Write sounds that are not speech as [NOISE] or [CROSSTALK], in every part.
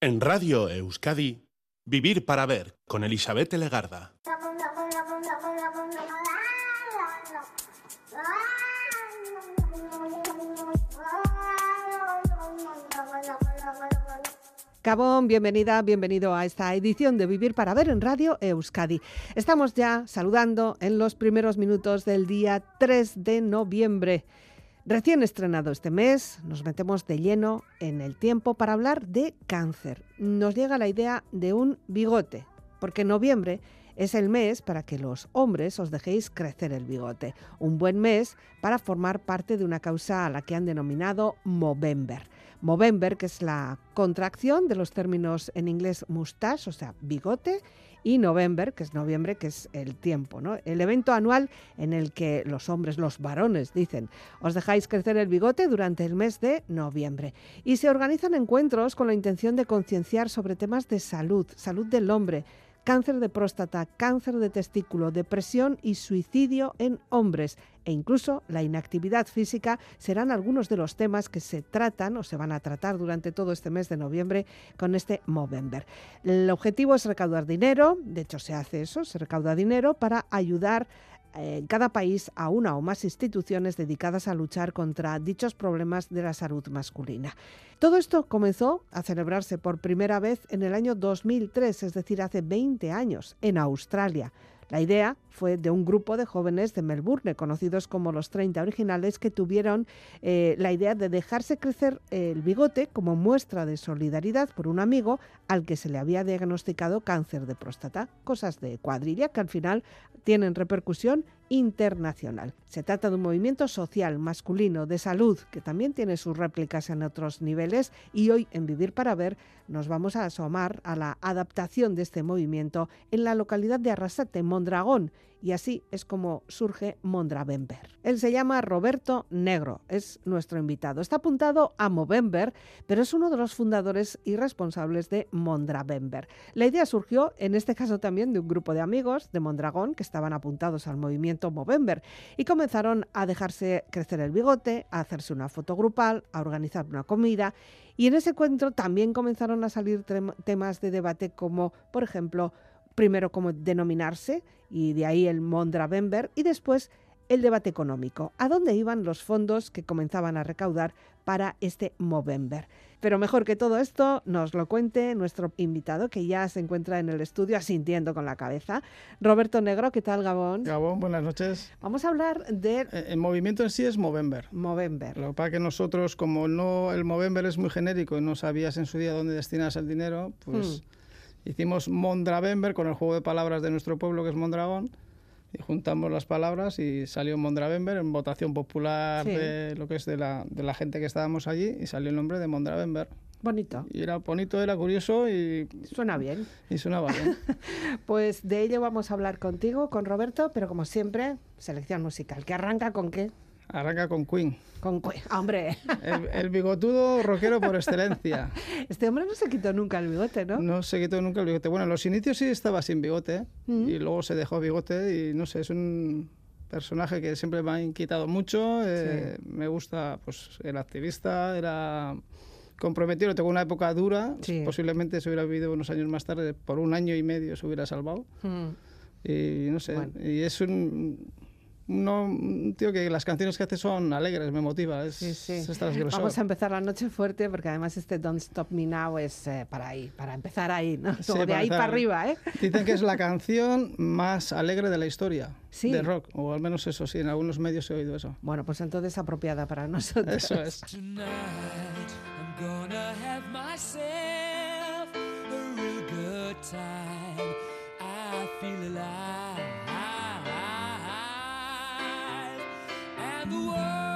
En Radio Euskadi, Vivir para Ver con Elizabeth Legarda. Gabón, bienvenida, bienvenido a esta edición de Vivir para Ver en Radio Euskadi. Estamos ya saludando en los primeros minutos del día 3 de noviembre. Recién estrenado este mes, nos metemos de lleno en el tiempo para hablar de cáncer. Nos llega la idea de un bigote, porque noviembre es el mes para que los hombres os dejéis crecer el bigote. Un buen mes para formar parte de una causa a la que han denominado Movember. Movember, que es la contracción de los términos en inglés mustache, o sea, bigote, y November, que es noviembre, que es el tiempo, ¿no? El evento anual en el que los hombres, los varones, dicen, os dejáis crecer el bigote durante el mes de noviembre. Y se organizan encuentros con la intención de concienciar sobre temas de salud, salud del hombre, cáncer de próstata, cáncer de testículo, depresión y suicidio en hombres e incluso la inactividad física serán algunos de los temas que se tratan o se van a tratar durante todo este mes de noviembre con este Movember. El objetivo es recaudar dinero, de hecho se hace eso, se recauda dinero para ayudar en cada país a una o más instituciones dedicadas a luchar contra dichos problemas de la salud masculina. Todo esto comenzó a celebrarse por primera vez en el año 2003, es decir, hace 20 años, en Australia. La idea fue de un grupo de jóvenes de Melbourne, conocidos como los 30 originales, que tuvieron eh, la idea de dejarse crecer el bigote como muestra de solidaridad por un amigo al que se le había diagnosticado cáncer de próstata. Cosas de cuadrilla que al final tienen repercusión internacional. Se trata de un movimiento social masculino de salud que también tiene sus réplicas en otros niveles y hoy en Vivir para Ver nos vamos a asomar a la adaptación de este movimiento en la localidad de Arrasate, Mondragón, y así es como surge Mondravember. Él se llama Roberto Negro, es nuestro invitado. Está apuntado a Movember, pero es uno de los fundadores y responsables de Mondravember. La idea surgió, en este caso también, de un grupo de amigos de Mondragón que estaban apuntados al movimiento Movember y comenzaron a dejarse crecer el bigote, a hacerse una foto grupal, a organizar una comida y en ese encuentro también comenzaron a salir temas de debate como, por ejemplo, primero cómo denominarse y de ahí el Mondravember y después el debate económico. ¿A dónde iban los fondos que comenzaban a recaudar para este Movember? Pero mejor que todo esto nos lo cuente nuestro invitado que ya se encuentra en el estudio asintiendo con la cabeza. Roberto Negro, ¿qué tal Gabón? Gabón, buenas noches. Vamos a hablar de... Eh, el movimiento en sí es Movember. Movember. Lo que pasa es que nosotros, como no el Movember es muy genérico y no sabías en su día dónde destinas el dinero, pues... Hmm. Hicimos Mondravember con el juego de palabras de nuestro pueblo, que es Mondragón, y juntamos las palabras y salió Mondravember en votación popular de lo que es de la, de la gente que estábamos allí y salió el nombre de Mondravember. Bonito. Y era bonito, era curioso y... Suena bien. Y sonaba bien. [LAUGHS] pues de ello vamos a hablar contigo, con Roberto, pero como siempre, selección musical. ¿Qué arranca con qué? Arranca con Queen. Con Queen, hombre. El, bigotudo rockero por excelencia. [LAUGHS] Este hombre no se quitó nunca el bigote, ¿no? No se quitó nunca el bigote. Bueno, en los inicios sí estaba sin bigote mm. y luego se dejó bigote y no sé, es un personaje que siempre me ha inquietado mucho. Eh, me gusta, pues, el activista, era comprometido, tengo una época dura, posiblemente se hubiera vivido unos años más tarde, por un año y medio se hubiera salvado. Mm. Y no sé, y es un no, mm, tío, que las canciones que hace son alegres, me motiva. Es, sí, sí. Vamos a empezar la noche fuerte porque además este Don't Stop Me Now es eh, para ahí, para empezar ahí, ¿no? De ahí para arriba, ¿eh? Dicen que es la [LAUGHS] canción más alegre de la historia de rock, o al menos eso sí, en algunos medios he oído eso. Bueno, pues entonces apropiada para nosotros. Eso es. [LAUGHS] Tonight, I'm gonna have myself a real good time. I feel alive. the world.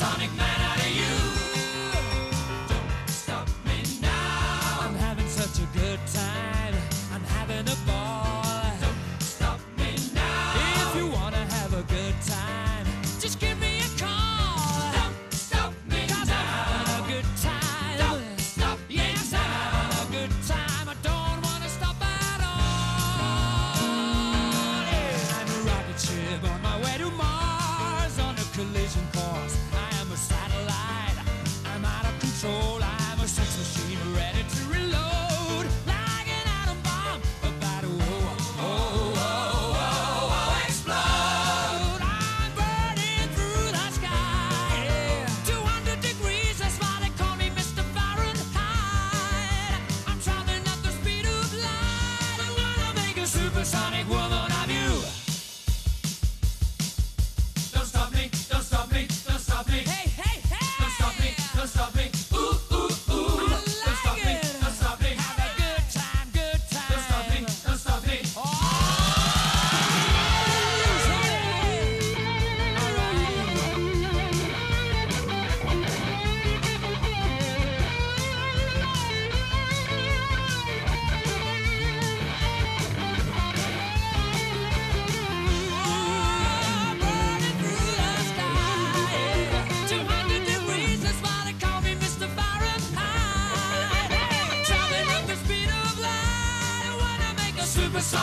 Sonic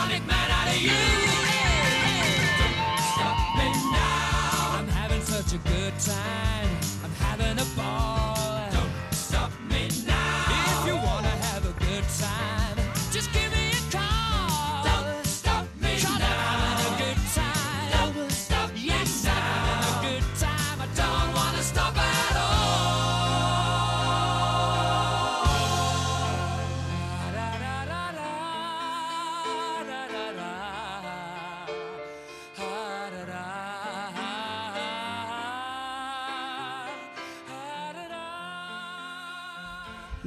supersonic man out of you. Don't stop me now. I'm having such a good time. I'm having a ball.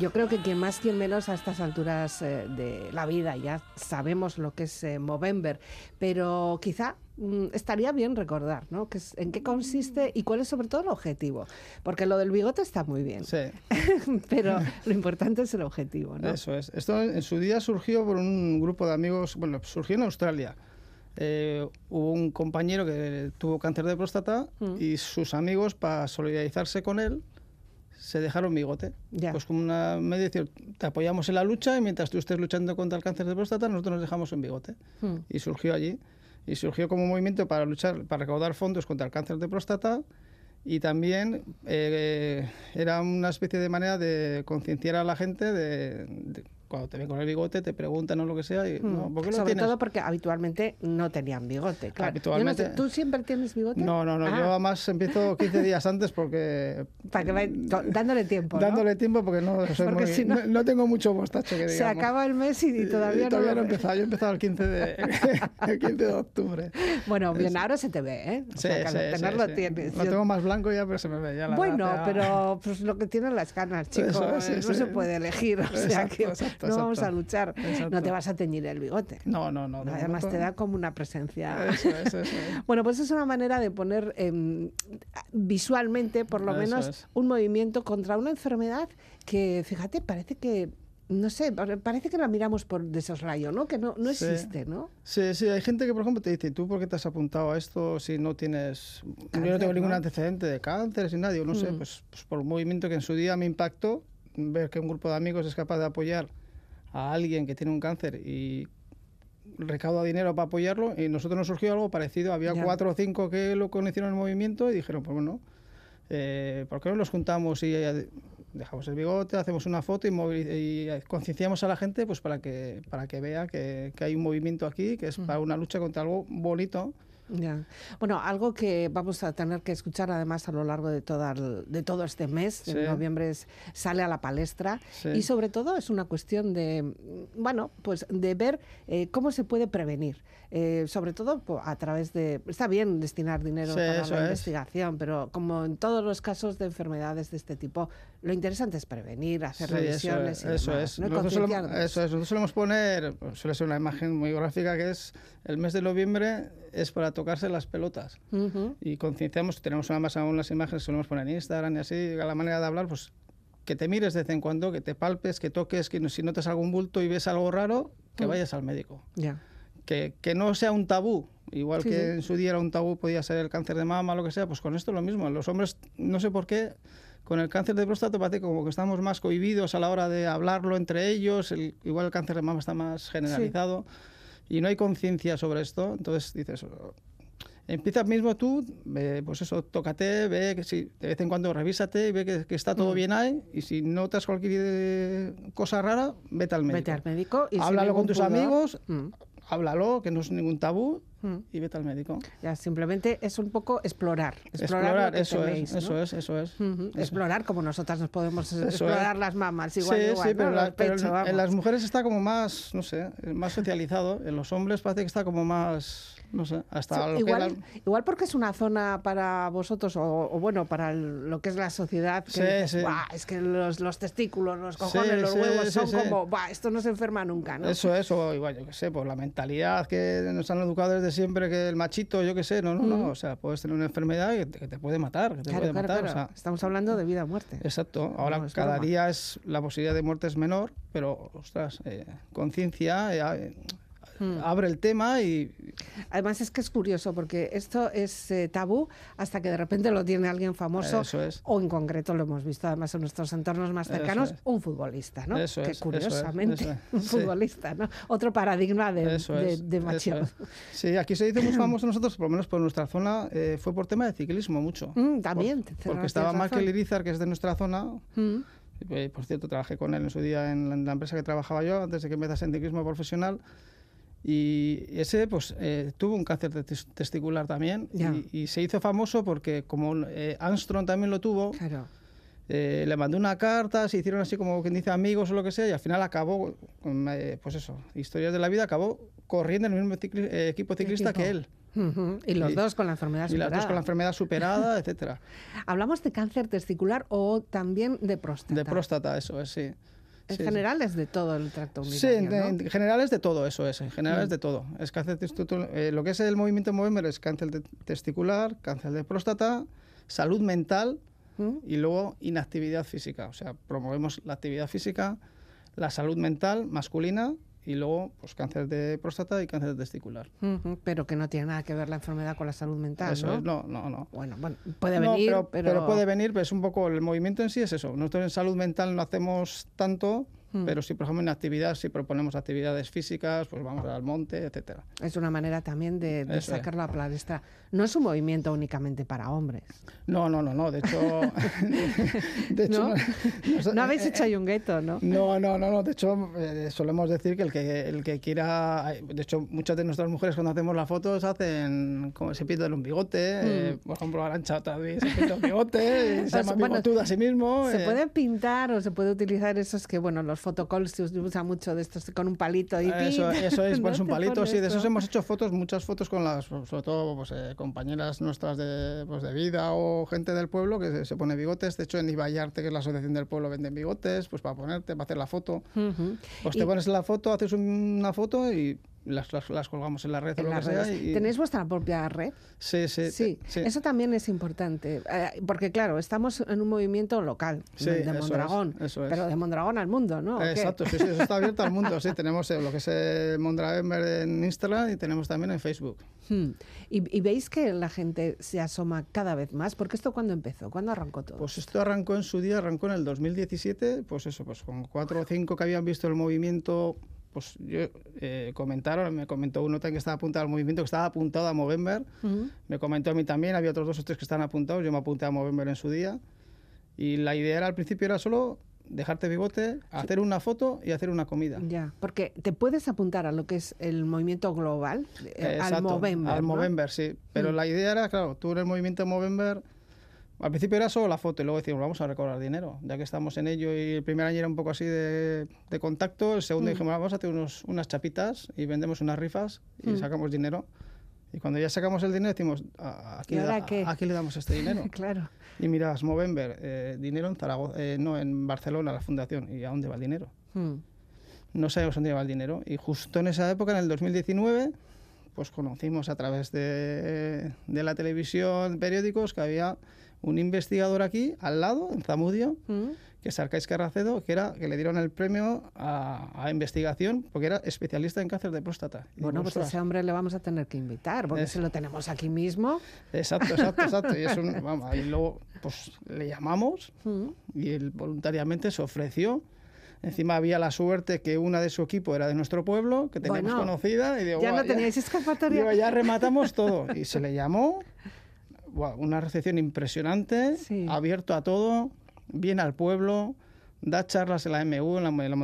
Yo creo que quien más, quien menos a estas alturas eh, de la vida ya sabemos lo que es eh, Movember, pero quizá mm, estaría bien recordar ¿no? Que es- en qué consiste y cuál es sobre todo el objetivo. Porque lo del bigote está muy bien, Sí, [LAUGHS] pero lo importante es el objetivo. ¿no? eso es. Esto en su día surgió por un grupo de amigos, bueno, surgió en Australia. Eh, hubo un compañero que tuvo cáncer de próstata Mm. y sus amigos, para solidarizarse con él, se dejaron bigote. Ya. Pues como una medio de decir, te apoyamos en la lucha y mientras tú estés luchando contra el cáncer de próstata, nosotros nos dejamos en bigote. Mm. Y surgió allí. Y surgió como un movimiento para luchar, para recaudar fondos contra el cáncer de próstata. Y también eh, era una especie de manera de concienciar a la gente de, de cuando te ven con el bigote, te preguntan o lo que sea, y, no, Mm. ¿por qué Sobre tienes? todo porque habitualmente no tenían bigote. Claro. Yo no Habitualmente- sé, ¿Tú siempre tienes bigote? No, no, no, Ah, yo además empiezo 15 días antes porque... [LAUGHS] Para que vaya to- dándole tiempo. ¿no? Dándole tiempo porque no, soy [LAUGHS] Porque muy- si no- no, no tengo mucho mostacho que [LAUGHS] digamos. Se acaba el mes y, y todavía, Y todavía no. no he empezado, yo he empezado el 15 de, el 15 de octubre. Bueno, bien, ahora se te ve, ¿eh? O Sí, sea, sí, tenerlo sí. tienes. Lo tengo más blanco ya, pero se me ve ya la Bueno, ya- pero pues lo que tienen las canas, chico, Eso es, sí, no se puede elegir, o sea Exacto, que exacto, no vamos a exacto. luchar. No Exacto. te vas a teñir el bigote. No, no, no. de Además te da como una presencia. Eso es, eso es. [LAUGHS] Bueno, pues es una manera de poner em, visualmente, por lo Eso menos, es. un movimiento contra una enfermedad que, fíjate, parece que, no sé, pare- parece que la miramos por de soslayo, ¿no? Que no, no Sí. existe, ¿no? Sí, sí, hay gente que, por ejemplo, te dice, ¿tú por qué te has apuntado a esto si no tienes... yo Cáncer, no tengo ningún ¿no? antecedente de cáncer, sin nadie, no sé, Mm. pues, pues por un movimiento que en su día me impactó, ver que un grupo de amigos es capaz de apoyar a alguien que tiene un cáncer y recauda dinero para apoyarlo y nosotros nos surgió algo parecido, había Ya. cuatro o cinco que lo conocieron en el movimiento y dijeron, pues bueno, eh, ¿por qué no nos juntamos y dejamos el bigote, hacemos una foto y, y, concienciamos a la gente pues para que, para que vea que, que hay un movimiento aquí, que es para una lucha contra algo bonito. Ya. Bueno, algo que vamos a tener que escuchar además a lo largo de, toda el- de todo este mes, Sí. en noviembre es- sale a la palestra Sí. y sobre todo es una cuestión de, mm, bueno, pues de ver eh, cómo se puede prevenir, Eh, sobre todo a través de, está bien destinar dinero Sí, para la es. investigación, pero como en todos los casos de enfermedades de este tipo, lo interesante es prevenir, hacer Sí, revisiones es, y eso demás, es. ¿no? Y Nosotros solemos, eso es. Nosotros solemos poner, pues, suele ser una imagen muy gráfica, que es el mes de noviembre es para tocarse las pelotas. Y concienciamos, tenemos una más aún las imágenes solemos poner en Instagram y así, a la manera de hablar, pues que te mires de vez en cuando, que te palpes, que toques, que si notas algún bulto y ves algo raro, que Mm. vayas al médico. Ya. Que, que no sea un tabú, igual Sí, que sí. en su día era un tabú, podía ser el cáncer de mama, lo que sea, pues con esto lo mismo. Los hombres, no sé por qué, con el cáncer de próstata parece como que estamos más cohibidos a la hora de hablarlo entre ellos, el- igual el cáncer de mama está más generalizado y no hay conciencia sobre esto, entonces dices, empieza mismo tú, pues eso, tócate, ve que si de vez en cuando revísate y ve que, que está Mm. todo bien ahí y si notas cualquier cosa rara, vete al médico. Vete al médico y Háblalo con tus pudor. amigos, Mm. Háblalo, que no es ningún tabú Mm. y vete al médico. Ya, simplemente es un poco explorar. Explorar, lo Explorar, eso tenéis, es, ¿no? eso es, eso es. Eso. Explorar como nosotras nos podemos Eso explorar es. las mamas, igual, sí, igual, sí, ¿no? pero, la- pero pechos, en- en las mujeres está como más, no sé, más socializado. En los hombres parece que está como más, no sé, hasta que igual, igual porque es una zona para vosotros, o, o bueno, para el- lo que es la sociedad, que Sí, sí. "Buah, es que los, los testículos, los cojones, Sí, los huevos son como, "Buah, esto no se enferma nunca, ¿no? Eso es, o igual, yo qué sé, por la mentalidad que nos han educado desde siempre, que el machito, yo qué sé, no, no, no, o sea, puedes tener una enfermedad que te, que te puede matar, que te claro, puede claro, matar, claro. o sea, Estamos hablando de vida o muerte. Exacto, ahora No, cada broma. día es la posibilidad de muerte es menor, pero ostras, eh, conciencia, eh, abre el tema y Además es que es curioso porque esto es eh, tabú hasta que de repente lo tiene alguien famoso Eso es. o en concreto lo hemos visto además en nuestros entornos más cercanos, es. un futbolista, ¿no? Eso que es, curiosamente eso [LAUGHS] un futbolista, ¿no? Otro paradigma de, de, es. Sí, aquí se dice muy famoso nosotros, por lo menos por nuestra zona, eh, fue por tema de ciclismo mucho. Mm, también, Por- porque estaba. Michael Irizar, que es de nuestra zona. Mm, eh, por cierto, trabajé con él en su día en la, en la empresa que trabajaba yo, antes de que empezase en ciclismo profesional. Y ese, pues, eh, tuvo un cáncer de tes- testicular también. Ya. Y, y se hizo famoso porque, como eh, Armstrong también lo tuvo, claro. eh, le mandó una carta, se hicieron así como quien dice amigos o lo que sea, y al final acabó, con, eh, pues eso, historias de la vida, acabó corriendo en el mismo cicli- eh, equipo ciclista que él. Ujú, Y los Y- dos con la enfermedad Y las dos superada. con la enfermedad superada, [LAUGHS] etcétera. Hablamos de cáncer testicular o también de próstata. De próstata, eso es, sí. En Sí, general es de todo el tracto Sí, urinario, en, ¿no? en general es de todo eso, es, en general Mm. es de todo. Es cáncer testicular, eh, lo que es el movimiento Movember es cáncer de- testicular, cáncer de próstata, salud mental ¿Mm? y luego inactividad física. O sea, promovemos la actividad física, la salud mental masculina y luego pues cáncer de próstata y cáncer testicular. Pero que no tiene nada que ver la enfermedad con la salud mental, eso ¿no? es, no, no, no. Bueno, bueno, puede No, venir, pero, pero... pero puede venir, pero es un poco el movimiento en sí es eso. Nosotros en salud mental no hacemos tanto, Mm. pero si por ejemplo en actividad, si proponemos actividades físicas, pues vamos al monte, etcétera. Es una manera también de, de Eso es. la palestra. No es un movimiento únicamente para hombres. No, no, no, no. De hecho, [LAUGHS] de hecho, ¿No? nos- No habéis eh, hecho ahí un gueto, ¿no? No, no, no, no. De hecho, eh, solemos decir que el que el que quiera, de hecho, muchas de nuestras mujeres cuando hacemos las fotos hacen como se pintan un bigote, eh, por ejemplo, Arancha también se pinta un bigote, y se Pues, llama bueno, bigotuda a sí mismo. Se eh, puede pintar o se puede utilizar esos que, bueno, los fotocalls se usa mucho de estos con un palito y Eso, eso es, [LAUGHS] ¿No pones un palito, pones sí, de esos eso? hemos hecho fotos, muchas fotos con las, sobre todo, pues, eh, compañeras nuestras de, pues, de vida o gente del pueblo que se, se pone bigotes. De hecho, en Iballarte, que es la asociación del pueblo, venden bigotes, pues para ponerte, para hacer la foto. Ujú. Pues Y- te pones la foto, haces una foto y las, las, las colgamos en la red o lo que sea. y- ¿Tenéis vuestra propia red? Sí, sí, Sí, sí. eso también es importante, eh, porque claro, estamos en un movimiento local Sí, de, de eso es, Mondragón, eso es. pero de Mondragón al mundo, ¿no? Exacto, sí, sí, eso está abierto al mundo. Sí, [LAUGHS] tenemos eh, lo que es eh, Mondraemer en Instagram y tenemos también en Facebook. Hmm. ¿Y, y veis que la gente se asoma cada vez más? Porque esto cuándo empezó, ¿cuándo arrancó todo? Pues esto arrancó en su día, arrancó en el 2017, pues eso, pues con cuatro o cinco que habían visto el movimiento, pues yo, eh, comentaron, me comentó uno también que estaba apuntado al movimiento, que estaba apuntado a Movember, Ujú. me comentó a mí también, había otros dos o tres que estaban apuntados, yo me apunté a Movember en su día, y la idea era al principio era solo dejarte bigote, hacer una foto y hacer una comida. Ya, porque te puedes apuntar a lo que es el movimiento global, eh, al Exacto, Movember, Al ¿no? Movember, sí. Pero Mm. la idea era, claro, tú en el movimiento Movember, al principio era solo la foto y luego decíamos, vamos a recaudar dinero, ya que estamos en ello y el primer año era un poco así de, de contacto, el segundo Mm. dijimos, vamos a hacer unos, unas chapitas y vendemos unas rifas y Mm. sacamos dinero. Y cuando ya sacamos el dinero decimos, ¿a, a ¿Y quién, le le damos este dinero? [LAUGHS] claro. y miras, Movember, eh, dinero en Zaragoza, eh, no, en Barcelona, la fundación, ¿y a dónde va el dinero? Hmm. no sabíamos dónde iba el dinero. Y justo en esa época, en el 2019, pues conocimos a través de, de la televisión, periódicos, que había un investigador aquí, al lado, en Zamudio, Mm. que es Arcais Carracedo, que, era, que le dieron el premio a, a investigación porque era especialista en cáncer de próstata. Y Bueno, pues a ese hombre le vamos a tener que invitar, porque Es- si lo tenemos aquí mismo. Exacto, exacto, exacto. Y, es un, [LAUGHS] vamos, y luego pues, le llamamos Mm. y él voluntariamente se ofreció. Encima había la suerte que una de su equipo era de nuestro pueblo, que teníamos Bueno, conocida. Y digo, Ya "Buah, no teníais escapatoria. digo, ya rematamos todo. [LAUGHS] Y se le llamó, buah, una recepción impresionante, Sí. abierto a todo, viene al pueblo, da charlas en la MU, en la, en la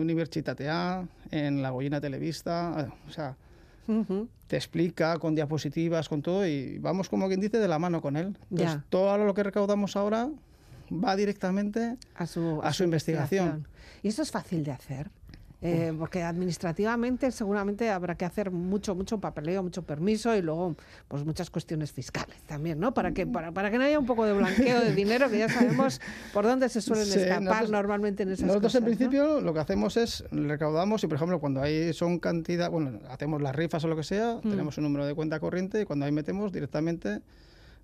Universitatea, en la Goyena Televista, o sea, te explica con diapositivas, con todo, y vamos como quien dice de la mano con él. Entonces, Ya. todo lo que recaudamos ahora va directamente a su, a su investigación. Y eso es fácil de hacer. Eh, porque administrativamente seguramente habrá que hacer mucho mucho papeleo, mucho permiso y luego pues muchas cuestiones fiscales también, ¿no? Para que para, para que no haya un poco de blanqueo de dinero que ya sabemos por dónde se suelen Sí, escapar nosotros- normalmente en esas Nosotros cosas. en ¿no? principio lo que hacemos es recaudamos y por ejemplo cuando hay son cantidad, bueno, hacemos las rifas o lo que sea, Mm. tenemos un número de cuenta corriente y cuando ahí metemos directamente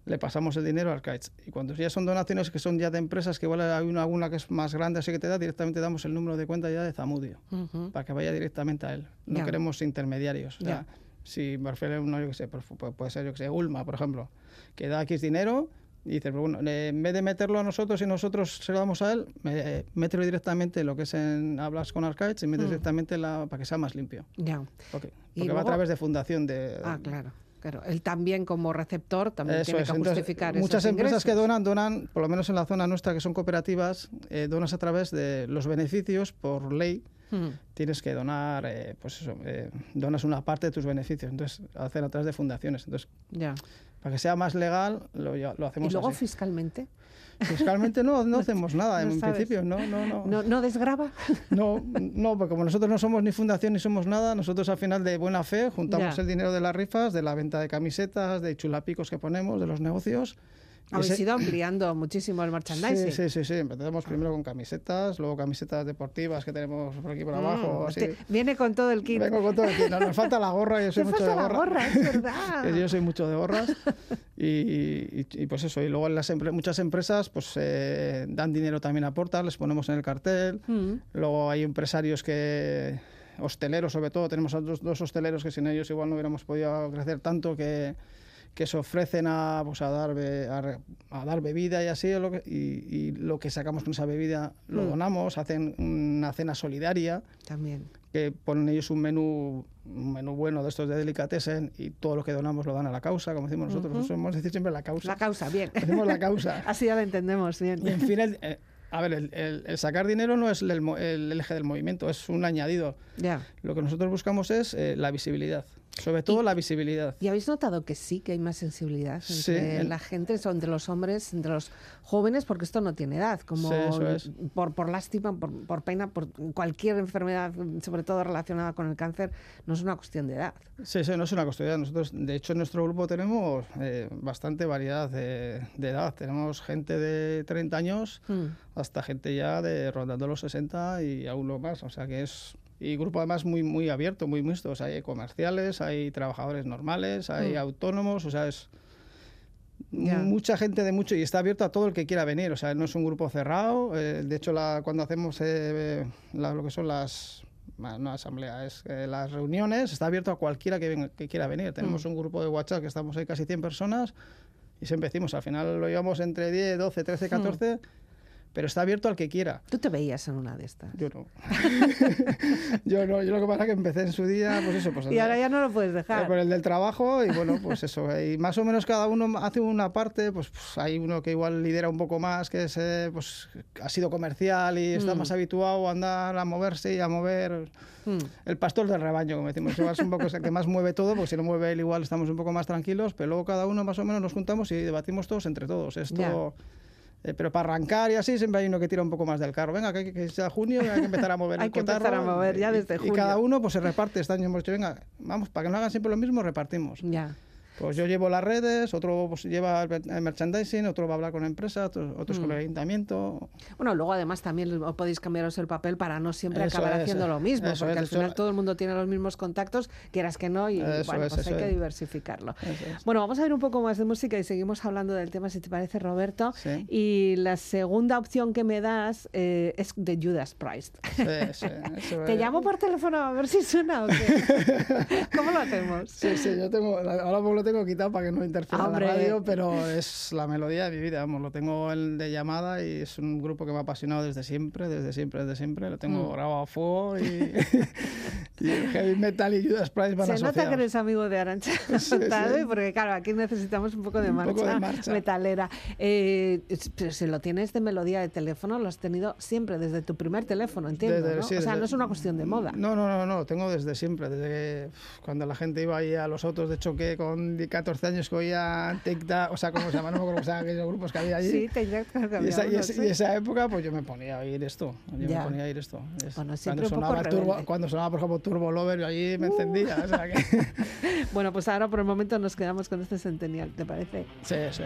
le pasamos el dinero al Arcaiz. Y cuando ya son donaciones que son ya de empresas, que igual hay una alguna que es más grande, así que te da, directamente damos el número de cuenta ya de Zamudio, para que vaya directamente a él. No queremos intermediarios. O sea, si me refiero a uno, yo que sé, puede ser, yo que sé, Ulma, por ejemplo, que da X dinero y dices, bueno, eh, en vez de meterlo a nosotros y nosotros se lo damos a él, me- eh, mételo directamente lo que es en hablas con Arcades y metes Mm. directamente la, para que sea más limpio. Ya. Porque, Y va luego- a través de fundación de... Ah, claro. Claro, él también como receptor también Eso tiene es. que Entonces, justificar muchas esos empresas que donan, donan, por lo menos en la zona nuestra que son cooperativas, eh, donas a través de los beneficios por ley. Mm. Tienes que donar, eh, pues eso, eh, donas una parte de tus beneficios. Entonces, hacer a través de fundaciones. Entonces, Ya. Para que sea más legal, lo, lo Y hacemos luego así. fiscalmente, Fiscalmente no, no [LAUGHS] hacemos nada, no en sabes. principio, no, no, no. ¿no, no desgraba? [LAUGHS] No, no, porque como nosotros no somos ni fundación ni somos nada, nosotros al final de buena fe juntamos Ya. el dinero de las rifas, de la venta de camisetas, de chulapicos que ponemos, de los negocios. Habéis ese- ido ampliando muchísimo el merchandising. Sí, sí, sí, sí. Empezamos primero con camisetas, luego camisetas deportivas que tenemos por aquí por abajo. Mm, así. viene con todo el kit. Vengo con todo el kit. No, nos falta la gorra, yo soy mucho falta de la gorra. gorra, es [LAUGHS] verdad. Yo soy mucho de gorras. [LAUGHS] Y, y- y, pues eso, y luego en las empre- muchas empresas pues eh, dan dinero también a les ponemos en el cartel. Mm. Luego hay empresarios que, hosteleros sobre todo, tenemos a dos, dos hosteleros que sin ellos igual no hubiéramos podido crecer tanto, que, que se ofrecen a, pues, a, dar, be- a, a dar bebida y así, lo que- y, y lo que sacamos con esa bebida lo Mm. donamos, hacen una cena solidaria, También. que ponen ellos un menú, un menú bueno de estos de delicatessen y todo lo que donamos lo dan a la causa, como decimos nosotros, Ujú. somos decir siempre la causa. La causa, bien. [LAUGHS] Decimos la causa. [LAUGHS] Así ya la entendemos bien. Y en fin, el- eh, a ver, el, el- el sacar dinero no es el, el eje del movimiento, es un añadido. Ya. Lo que nosotros buscamos es eh, la visibilidad, sobre todo la visibilidad. ¿Y habéis notado que sí, que hay más sensibilidad entre en- la gente, entre los hombres, entre los jóvenes, porque esto no tiene edad, como Sí, eso es. por, por lástima, por, por pena, por cualquier enfermedad, sobre todo relacionada con el cáncer, no es una cuestión de edad. Sí, sí, no es una cuestión. Nosotros, de hecho, en nuestro grupo tenemos eh, bastante variedad de, de edad. Tenemos gente de 30 años Mm. hasta gente ya de rondando los 60 y aún lo más. O sea que es. Y grupo además muy, muy abierto, muy mixto. O sea, hay comerciales, hay trabajadores normales, hay Mm. autónomos. O sea, es. Ya. Mucha gente de mucho y está abierto a todo el que quiera venir. O sea, no es un grupo cerrado. eh, de hecho, la, cuando hacemos eh, la- lo que son las. No asamblea, es eh, las reuniones, está abierto a cualquiera que, venga- que quiera venir. Tenemos un grupo de WhatsApp que estamos ahí casi 100 personas y siempre decimos, al final lo llevamos entre 10, 12, 13, 14, pero está abierto al que quiera. Tú te veías en una de estas. Yo no. [LAUGHS] yo no. Yo lo que pasa es que empecé en su día, pues eso, pues Y ahora ya no lo puedes eh, dejar. por el del trabajo y bueno, pues eso. Y más o menos cada uno hace una parte, pues, pues, hay uno que igual lidera un poco más, que es, eh, pues, ha sido comercial y está Mm. más habituado a andar, a moverse y a mover. Mm. El pastor del rebaño, como decimos, es un poco el que más mueve todo, porque si lo mueve él igual estamos un poco más tranquilos, pero luego cada uno más o menos nos juntamos y debatimos todos entre todos. Es Ya. Eh, pero para arrancar y así siempre hay uno que tira un poco más del carro. Venga, que, que sea junio, hay que empezar a mover [LAUGHS] Hay el que empezar cotarro. a mover ya Y- desde y, junio. cada uno pues se reparte. Este año hemos dicho, venga, vamos, para que no hagan siempre lo mismo, repartimos. Ya. Pues yo llevo las redes, otro pues, lleva el mer- el merchandising, otro va a hablar con empresas, otros, otros Mm. con el ayuntamiento. Bueno, luego además también podéis cambiaros el papel para no siempre Eso acabar es, haciendo lo mismo, porque es, al final todo el mundo tiene los mismos contactos, quieras que no, y Eso bueno, es, pues hay que diversificarlo. Bueno, vamos a ver un poco más de música y seguimos hablando del tema, si te parece, Roberto. Sí. Y la segunda opción que me das eh, es de Judas Priest. Sí, sí, [LAUGHS] ¿Te llamo por teléfono a ver si suena o qué? [LAUGHS] ¿Cómo lo hacemos? Sí, sí, yo tengo, ahora lo tengo quitado para que no interfiera Hombre. la radio, pero es la melodía de mi vida, vamos, lo tengo en- de llamada y es un grupo que me ha apasionado desde siempre, desde siempre, desde siempre, lo tengo Mm. grabado a fuego y, [LAUGHS] y el heavy metal y Judas Priest van Se nota que asociados. eres amigo de Arancha [LAUGHS] Sí, sí. porque claro, aquí necesitamos un poco de Un marcha, poco de marcha. metalera. Eh, pero si lo tienes de melodía de teléfono, lo has tenido siempre, desde tu primer teléfono, entiendo, Desde- ¿no? sí, o sea, desde- no es una cuestión de moda. No, no, no, no, lo tengo desde siempre, desde que cuando la gente iba ahí a los autos de choque con 14 años que oía Tic Tac, o sea, ¿cómo se llama? No me acuerdo cómo se llaman aquellos grupos que había allí. Sí, te creo que Y había esa, y, esa, sí. y esa época, pues yo me ponía a oír esto. Yo Ya. me ponía a oír esto. Es- Bueno, siempre cuando, sonaba Turbo, cuando sonaba, por ejemplo, Turbo Lover, yo allí me encendía. o sea que- [LAUGHS] Bueno, pues ahora por el momento nos quedamos con este centennial, ¿te parece? sí, sí.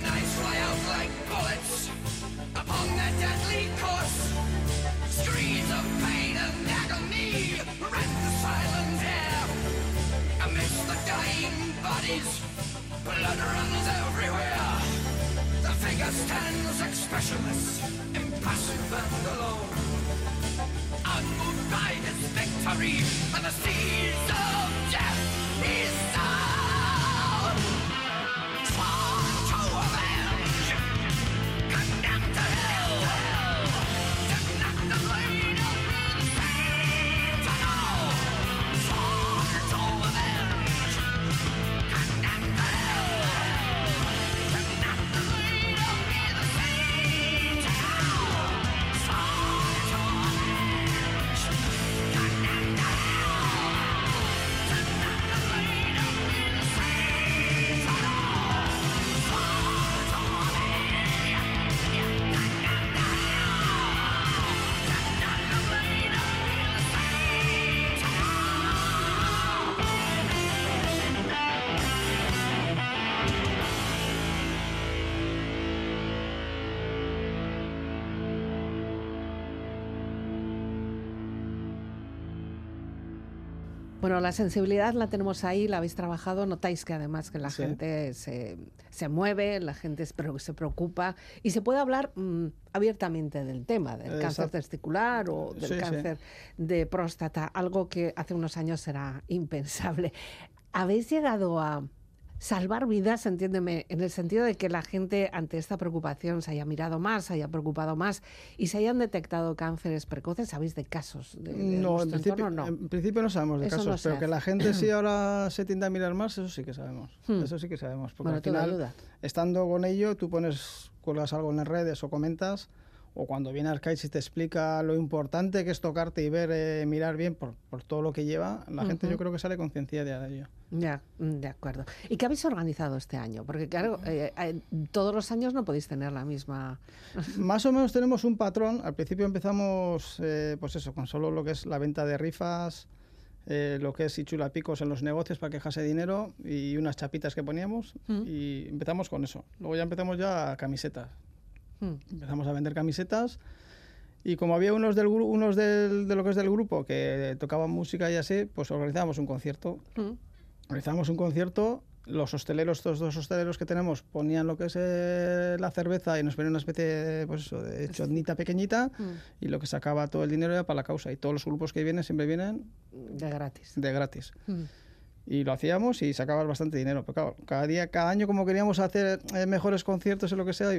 Fly out like bullets upon their deadly course. Screams of pain and agony rend the silent air. Amidst the dying bodies, blood runs everywhere. The figure stands expressionless, impassive and alone. Unmoved by his victory and the seas of death is Bueno, la sensibilidad la tenemos ahí, la habéis trabajado, notáis que además que la Sí. gente se, se mueve, la gente se preocupa y se puede hablar mm, abiertamente del tema, del cáncer testicular o del Sí, sí. cáncer de próstata, algo que hace unos años era [LAUGHS] impensable. ¿Habéis llegado a salvar vidas, entiéndeme, en el sentido de que la gente ante esta preocupación se haya mirado más, se haya preocupado más y se hayan detectado cánceres precoces? ¿Sabéis de casos de, de No, en principio, entorno? No. en principio no sabemos de Eso casos, pero que la gente sí [CLEARS THROAT] ahora se tiende a mirar más, eso sí que sabemos. Hmm. Eso sí que sabemos. Porque Bueno, al final, ayuda. estando con ello, tú pones, cuelgas algo en las redes o comentas, o cuando viene Arcaiz y te explica lo importante que es tocarte y ver, eh, mirar bien por, por todo lo que lleva, la gente yo creo que sale concienciada de ello. Ya, mm, de acuerdo. ¿Y qué habéis organizado este año? Porque claro, eh, eh, todos los años no podéis tener la misma... [LAUGHS] Más o menos tenemos un patrón. Al principio empezamos, eh, pues eso, con solo lo que es la venta de rifas, eh, lo que es y chulapicos en los negocios para quejarse dinero y unas chapitas que poníamos. Mm. Y empezamos con eso. Luego ya empezamos ya a camisetas. Mm, Empezamos a vender camisetas. Y como había unos, del, unos del- de lo que es del grupo que tocaban música y así, pues organizábamos un concierto. mm, Organizamos un concierto, los hosteleros, estos dos hosteleros que tenemos, ponían lo que es eh, la cerveza y nos ponían una especie de, pues eso, de pequeñita mm, y lo que sacaba todo el dinero era para la causa. Y todos los grupos que vienen siempre vienen De gratis. de gratis. Mm, Y lo hacíamos y sacabas bastante dinero. Pero claro, cada día, cada año como queríamos hacer eh, mejores conciertos y lo que sea,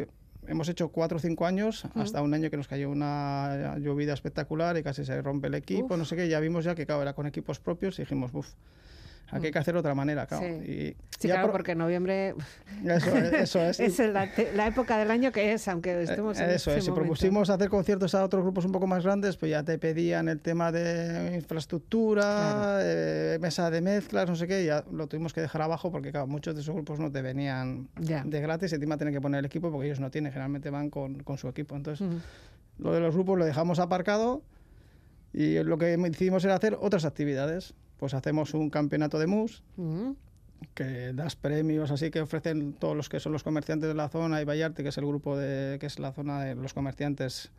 hemos hecho cuatro o cinco años, hasta un año que nos cayó una llovida espectacual y casi se rompe el equipo, Uf. no sé qué, ya vimos ya que claro, era con equipos propios y dijimos, uff, aquí hay que hacer otra manera, claro. Mm. Sí. Y Sí, ya claro, pro- porque noviembre Eso es. [LAUGHS] Eso es. es la, la época del año que es, aunque estemos en Eh, Eso es, si propusimos hacer conciertos a otros grupos un poco más grandes, pues ya te pedían el tema de infraestructura, Claro. eh, mesa de mezclas, no sé qué, ya lo tuvimos que dejar abajo porque claro, muchos de esos grupos no te venían Ya. de gratis y encima tienen que poner el equipo porque ellos no tienen, generalmente van con, con su equipo. Entonces, Mm, lo de los grupos lo dejamos aparcado y lo que decidimos era hacer otras actividades. Pues hacemos un campeonato de mus, que das premios así que ofrecen todos los que son los comerciantes de la zona y Vallarte, que es el grupo de que es la zona de los comerciantes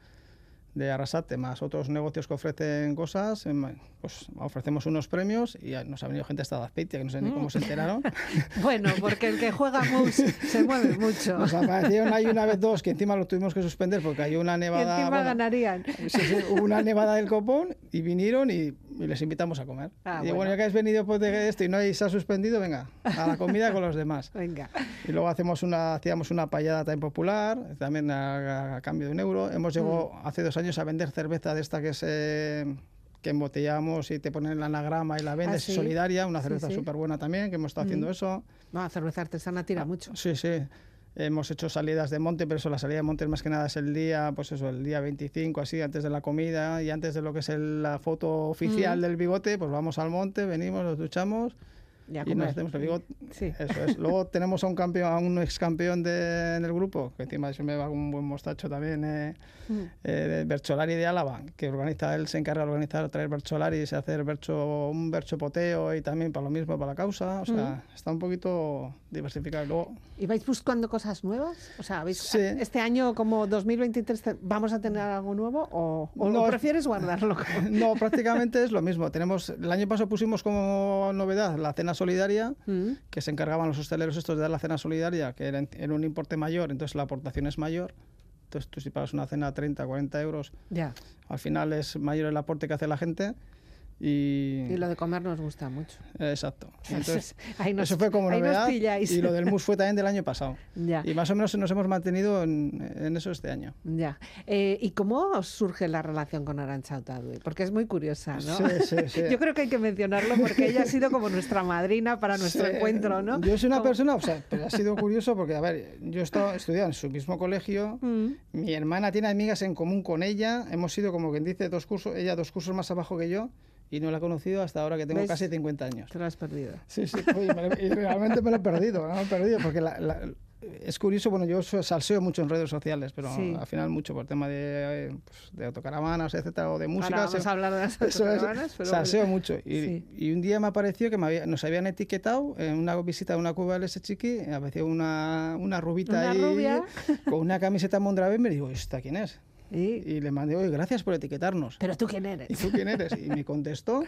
de Arrasate, más otros negocios que ofrecen cosas, em, pues ofrecemos unos premios y nos ha venido gente hasta Azpeitia, que no sé ni cómo se enteraron. [LAUGHS] Bueno, porque el que juega [LAUGHS] mus se mueve mucho. Nos aparecieron ahí una vez dos que encima lo tuvimos que suspender porque hay una y nevada. encima bueno, ganarían. Sí, sí, hubo una nevada del copón y vinieron y, y les invitamos a comer. Ah, y bueno. bueno, ya que has venido pues, de esto y no se ha suspendido, venga, a la comida con los demás. [LAUGHS] Venga. Y luego hacemos una, hacíamos una payada también popular, también a, a cambio de un euro. Hemos llegado Mm. hace dos años a vender cerveza de esta que se que embotellamos y te ponen el anagrama y la vendes, Ah, sí. solidaria, una Sí, cerveza sí. súper buena también, que hemos estado haciendo eso. No, cerveza artesana tira mucho. Sí, sí. Hemos hecho salidas de monte, pero eso, la salida de monte más que nada es el día, pues eso, el día 25, así, antes de la comida y antes de lo que es el- la foto oficial Mm. del bigote, pues vamos al monte, venimos, nos duchamos Ya y nos hacemos. Sí. Eso es. Luego [LAUGHS] tenemos a un campeón, a un ex campeón de, en el grupo, que encima se me va un buen mostacho también, eh, Mm. eh, de Bercholari de Álava, que organiza, él se encarga de organizar, traer Bercholari, se hace el bercho, un bercho poteo y también para lo mismo, para la causa. O sea, está un poquito diversificado. Luego, ¿Y vais buscando cosas nuevas? O sea, ¿habéis- Sí. este año como 2023 te- vamos a tener algo nuevo o, o No, lo es- prefieres guardarlo? [LAUGHS] no, prácticamente es lo mismo. Tenemos, el año pasado pusimos como novedad la cena solidaria, Mm, que se encargaban los hosteleros estos de dar la cena solidaria, que era en, en un importe mayor, entonces la aportación es mayor. Entonces tú si pagas una cena 30, 40 euros, ya. al final es mayor el aporte que hace la gente. Y, Y lo de comer nos gusta mucho. Exacto. [LAUGHS] Entonces, Ahí nos- eso fue como novedad. Y lo del MUS fue también del año pasado. [LAUGHS] Ya. Y más o menos nos hemos mantenido en, en eso este año. Ya. Eh, ¿Y cómo surge la relación con Arancha Otadui? Porque es muy curiosa, ¿no? Sí, sí, [LAUGHS] sí. Yo creo que hay que mencionarlo porque ella ha sido como nuestra madrina para nuestro encuentro, ¿no? Yo soy una persona, o sea, pero ha sido curioso porque, a ver, yo he estado estudiando en su mismo colegio, Mm, mi hermana tiene amigas en común con ella, hemos sido como quien dice dos cursos, ella dos cursos más abajo que yo, y no la he conocido hasta ahora que tengo ¿Ves? casi 50 años. te lo has perdido. Sí, sí, oye, me y realmente me lo he perdido, me lo he perdido, porque la- la- es curioso, bueno, yo salseo mucho en redes sociales, pero Sí. al final mucho por tema de, eh, pues, de autocaravanas, etcétera, o de música. Ahora vamos se- a hablar de las [LAUGHS] autocaravanas, pero salseo mucho. Y, Sí. y un día me apareció que me había- nos habían etiquetado en una visita a una cuba del ese chiqui, apareció una, una rubita Una ahí rubia. con una camiseta Mondragón y me digo, ¿esta quién es? Y- Y le mandé, oye, gracias por etiquetarnos. Pero tú quién eres? ¿Y tú quién eres? Y me contestó.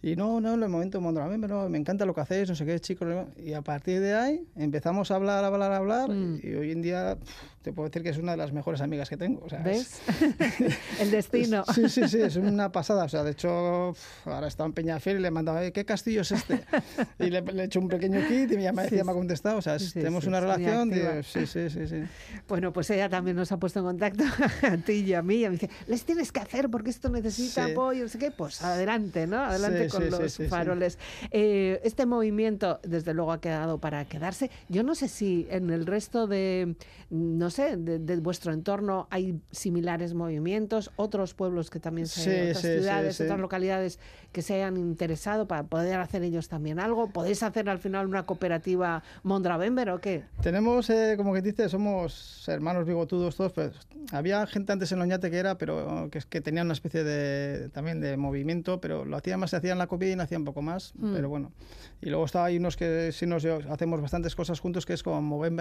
Y no, no, en el momento Mondragón, pero me encanta lo que hacéis, no sé qué, chicos. ¿no? Y a partir de ahí empezamos a hablar, a hablar, a hablar. Mm. Y hoy en día te puedo decir que es una de las mejores amigas que tengo. O sea, es- ¿Ves? [LAUGHS] El destino. [LAUGHS] Sí, sí, sí, es una pasada. O sea, de hecho, ahora está en Peñafiel y le he mandado, "Eh, ¿qué castillo es este? [LAUGHS] Y le, le he hecho un pequeño kit y ya me, Sí, me ha contestado. O sea, Sí, tenemos sí, una relación. de- sí, sí, sí, sí. Bueno, pues ella también nos ha puesto en contacto a ti y a mí. Y me dice, les tienes que hacer porque esto necesita apoyo, no sé qué. Pues adelante, ¿no? Adelante con los faroles. Eh, este movimiento, desde luego, ha quedado para quedarse. Yo no sé si en el resto de, no sé, de, de vuestro entorno hay similares movimientos, otros pueblos que también se, Sí, otras sí, ciudades, sí. otras localidades que se hayan interesado para poder hacer ellos también algo. ¿Podéis hacer al final una cooperativa Mondravember o qué? Tenemos, eh, como que dice, somos hermanos bigotudos todos. Pues, había gente antes en Oñate que era, pero que, que tenía una especie de también de movimiento, pero lo hacían más, se hacían la copia y no hacían poco más. Mm. Pero bueno. Y luego está hay unos que sí nos hacemos bastantes cosas juntos, que es como Moven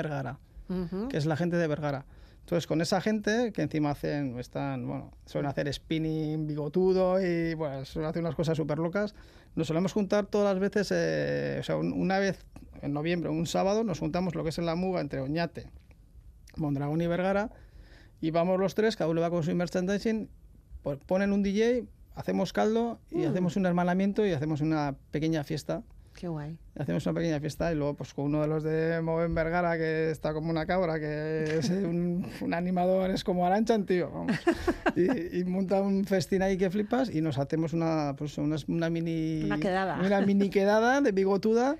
Que es la gente de Vergara. Entonces, con esa gente que encima hacen, están, bueno, suelen hacer spinning bigotudo y, bueno, suelen hacer unas cosas súper locas. Nos solemos juntar todas las veces, eh, o sea, un- una vez en noviembre, un sábado, nos juntamos lo que es en la muga entre Oñate, Mondragón y Vergara y vamos los tres, cada uno va con su merchandising, pues ponen un DJ, hacemos caldo y Mm. hacemos un hermanamiento y hacemos una pequeña fiesta. Qué guay. Hacemos una pequeña fiesta y luego pues con uno de los de Moven Vergara que está como una cabra, que es [LAUGHS] un, un animador, es como Aranchan, tío. vamos. [LAUGHS] Y, y monta un festín ahí que flipas y nos hacemos una, pues, una, una mini... Una quedada. Una mini quedada de bigotuda.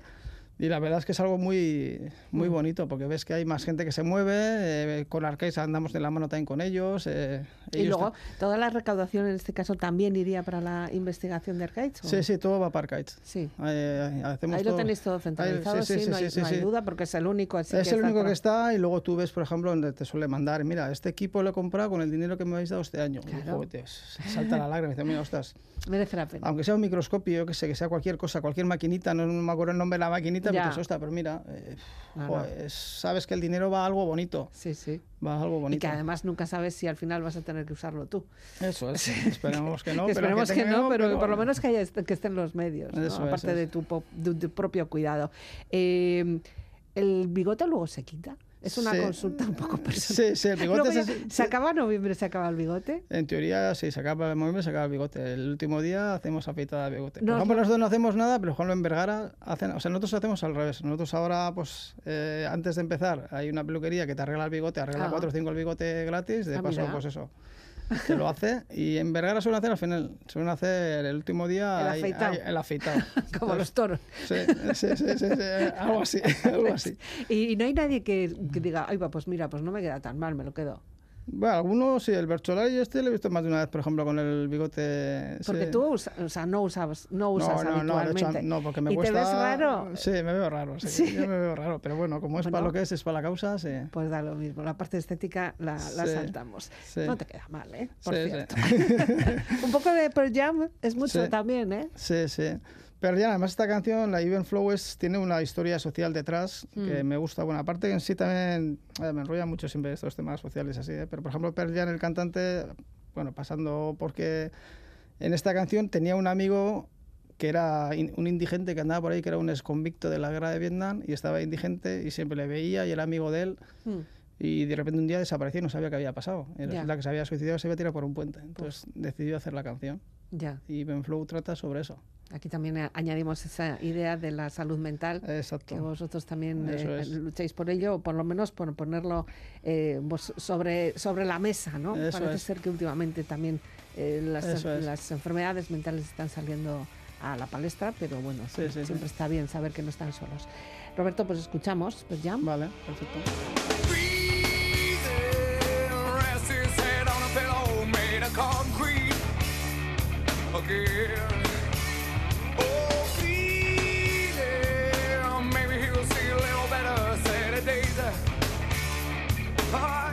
Y la verdad es que es algo muy, muy Mm. bonito, porque ves que hay más gente que se mueve, eh, con Arcais andamos de la mano también con ellos. eh, Y luego, toda la recaudación en este caso también iría para la investigación de Arcades. Sí, sí, todo va para Arcais. Sí. Eh, hacemos Ahí lo todo. tenéis todo Ahí- centralizado, sí, no, hay, no hay duda, porque es el único. Así es que el único que está y luego tú ves, por ejemplo, donde te suele mandar, mira, este equipo lo he comprado con el dinero que me habéis dado este año. Y, Claro. joder, te salta la lágrima y mira, ostras, [LAUGHS] Merece la pena. aunque sea un microscopio, que sé, que sea cualquier cosa, cualquier maquinita, no me acuerdo el nombre de la maquinita, Ya. pero dices, ostras, pero mira, eh, joder, sabes que el dinero va a algo bonito, Sí, sí. va a algo Y bonito. que además nunca sabes si al final vas a tener que usarlo tú. Eso es, esperemos que no. [LAUGHS] Que pero esperemos que, no, pero, que por lo menos que, haya, que estén los medios, ¿no? Eso es, aparte tu, de tu propio cuidado. Eh, ¿El bigote luego se quita? Es una Sí. consulta un poco personal. Sí, sí, el bigote se- ¿Se acaba noviembre, se acaba el bigote? En teoría, sí, se acaba el momento, se acaba el bigote. El último día hacemos afeitada de bigote. No, Por ejemplo, no. nosotros no hacemos nada, pero ejemplo en Vergara hacen, o sea, nosotros hacemos al revés. Nosotros ahora, pues, eh, antes de empezar, hay una peluquería que te arregla el bigote, arregla Ah. 4 o 5 el bigote gratis, de Ah, paso, mira. pues eso. Te lo hace y en Vergara suelen hacer al final, suelen hacer el último día El hay- afeitado. hay el afeitado. [LAUGHS] Como los toros. Sí, sí, sí, sí, sí, algo así, algo así. [LAUGHS] Y, y no hay nadie que, que diga, ay, va, pues mira, pues no me queda tan mal, me lo quedo. Bueno, algunos sí, el Bercholay este lo he visto más de una vez, por ejemplo, con el bigote. Porque sí. tú usa- o sea, no usabas, no usas no, no, no, de hecho, habitualmente. no, porque me ¿Y cuesta... te ves raro? Sí, me veo raro, sí, Sí. yo me veo raro, pero bueno, como es para lo que es, es para la causa, sí. Pues da lo mismo, la parte estética la, la Sí, saltamos. No te queda mal, ¿eh? Por cierto. [LAUGHS] Un poco de Pearl Jam es mucho también, ¿eh? Sí, sí. Pero ya, además esta canción, la Even Flow, es, tiene una historia social detrás que Mm. me gusta. Bueno, aparte que en sí también eh, me enrolla mucho siempre estos temas sociales así, ¿eh? pero por ejemplo Pearl Jam, el cantante, bueno, pasando porque en esta canción tenía un amigo que era in- un indigente que andaba por ahí, que era un exconvicto de la guerra de Vietnam y estaba indigente y siempre le veía y era amigo de él. Mm. Y de repente un día desapareció y no sabía qué había pasado. Y Ya. resulta que se había suicidado se había tirado por un puente. Entonces decidió hacer la canción. Ya, Y Ben Flow trata sobre eso. aquí también añadimos esa idea de la salud mental. Exacto. Que vosotros también eh, lucháis por ello, o por lo menos por ponerlo eh, vos- sobre, sobre la mesa, ¿no? Eso Parece es. ser que últimamente también eh, las, las enfermedades mentales están saliendo a la palestra, pero bueno, Sí, sí, siempre sí. está bien saber que no están solos. Roberto, pues escuchamos, pues ya. Vale, perfecto. Saturdays. Oh,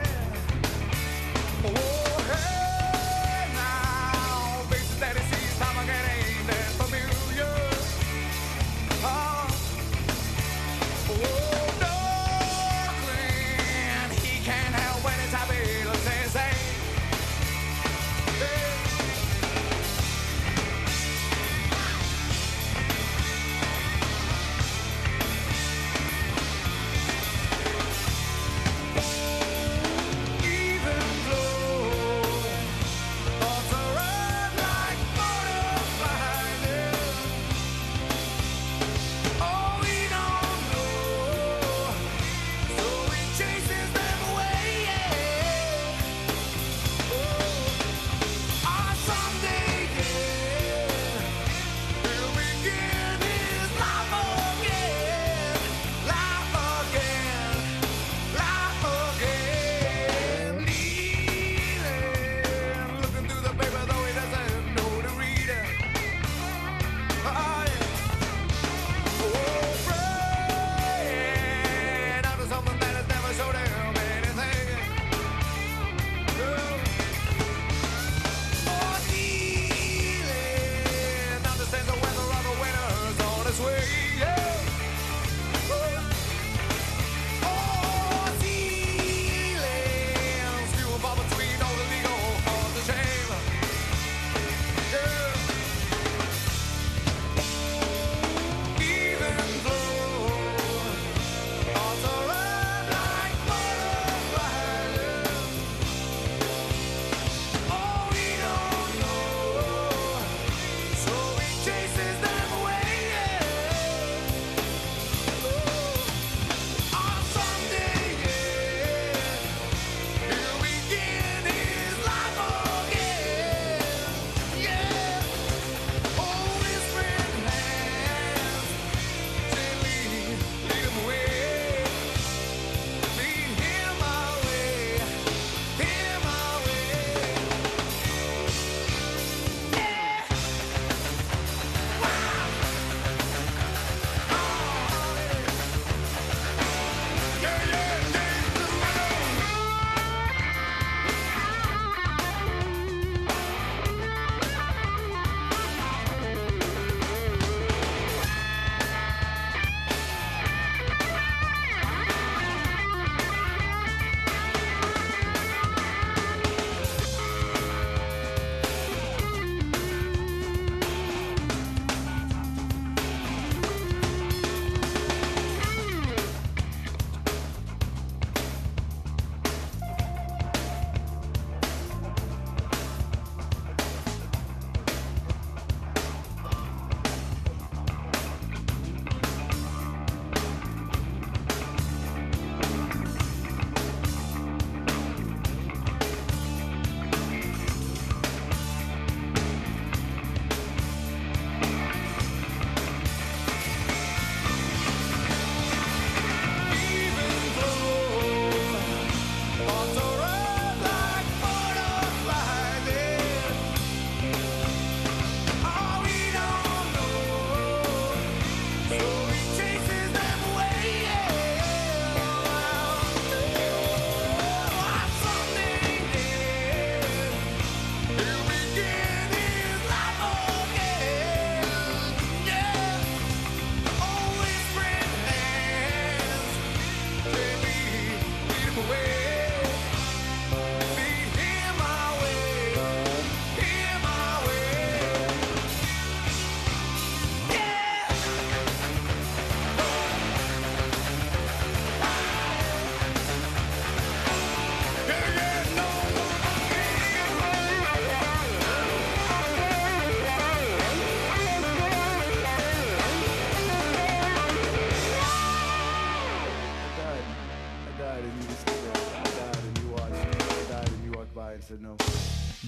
God, and you just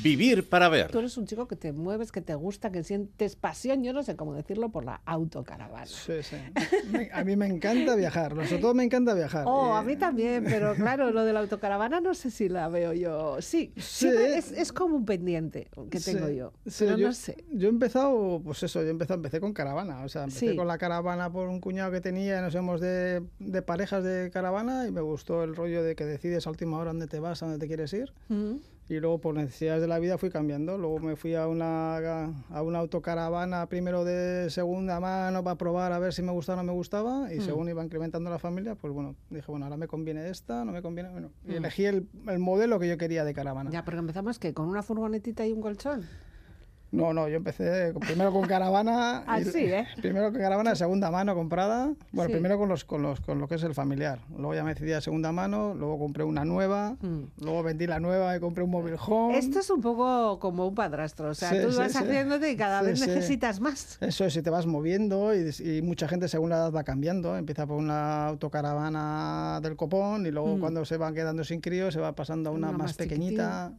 Vivir para ver. Tú eres un chico que te mueves, que te gusta, que sientes pasión, yo no sé cómo decirlo, por la autocaravana. Sí, sí. A mí me encanta viajar, sobre todo me encanta viajar. Oh, Eh, a mí también, pero claro, lo de la autocaravana no sé si la veo yo. Sí, siempre es, es como un pendiente que tengo Sí, yo. sí, pero yo, no sé. Yo he empezado, pues eso, yo he empezado, empecé con caravana. O sea, empecé Sí. con la caravana por un cuñado que tenía, nos hemos de, de parejas de caravana y me gustó el rollo de que decides a última hora dónde te vas, a dónde te quieres ir. Mm. Y luego por necesidades de la vida fui cambiando. Luego me fui a una, a una autocaravana primero de segunda mano para probar a ver si me gustaba o no me gustaba. Mm. Y según iba incrementando la familia, pues bueno, dije, bueno, ahora me conviene esta, no me conviene. Bueno, y Mm. elegí el, el modelo que yo quería de caravana. Ya, porque empezamos que con una furgonetita y un colchón. No, no, yo empecé primero con caravana. [LAUGHS] Así, ¿eh? Primero con caravana de segunda mano comprada. Bueno, Sí. primero con, los, con, los, con lo que es el familiar. Luego ya me decidí a segunda mano, luego compré una nueva, Mm. luego vendí la nueva y compré un móvil home. Esto es un poco como un padrastro, o sea, Sí, tú sí, vas haciéndote y cada vez necesitas más. Eso es, si te vas moviendo y, y mucha gente según la edad va cambiando. Empieza por una autocaravana del copón y luego Mm. cuando se van quedando sin crío se va pasando a una, Una más, más pequeñita.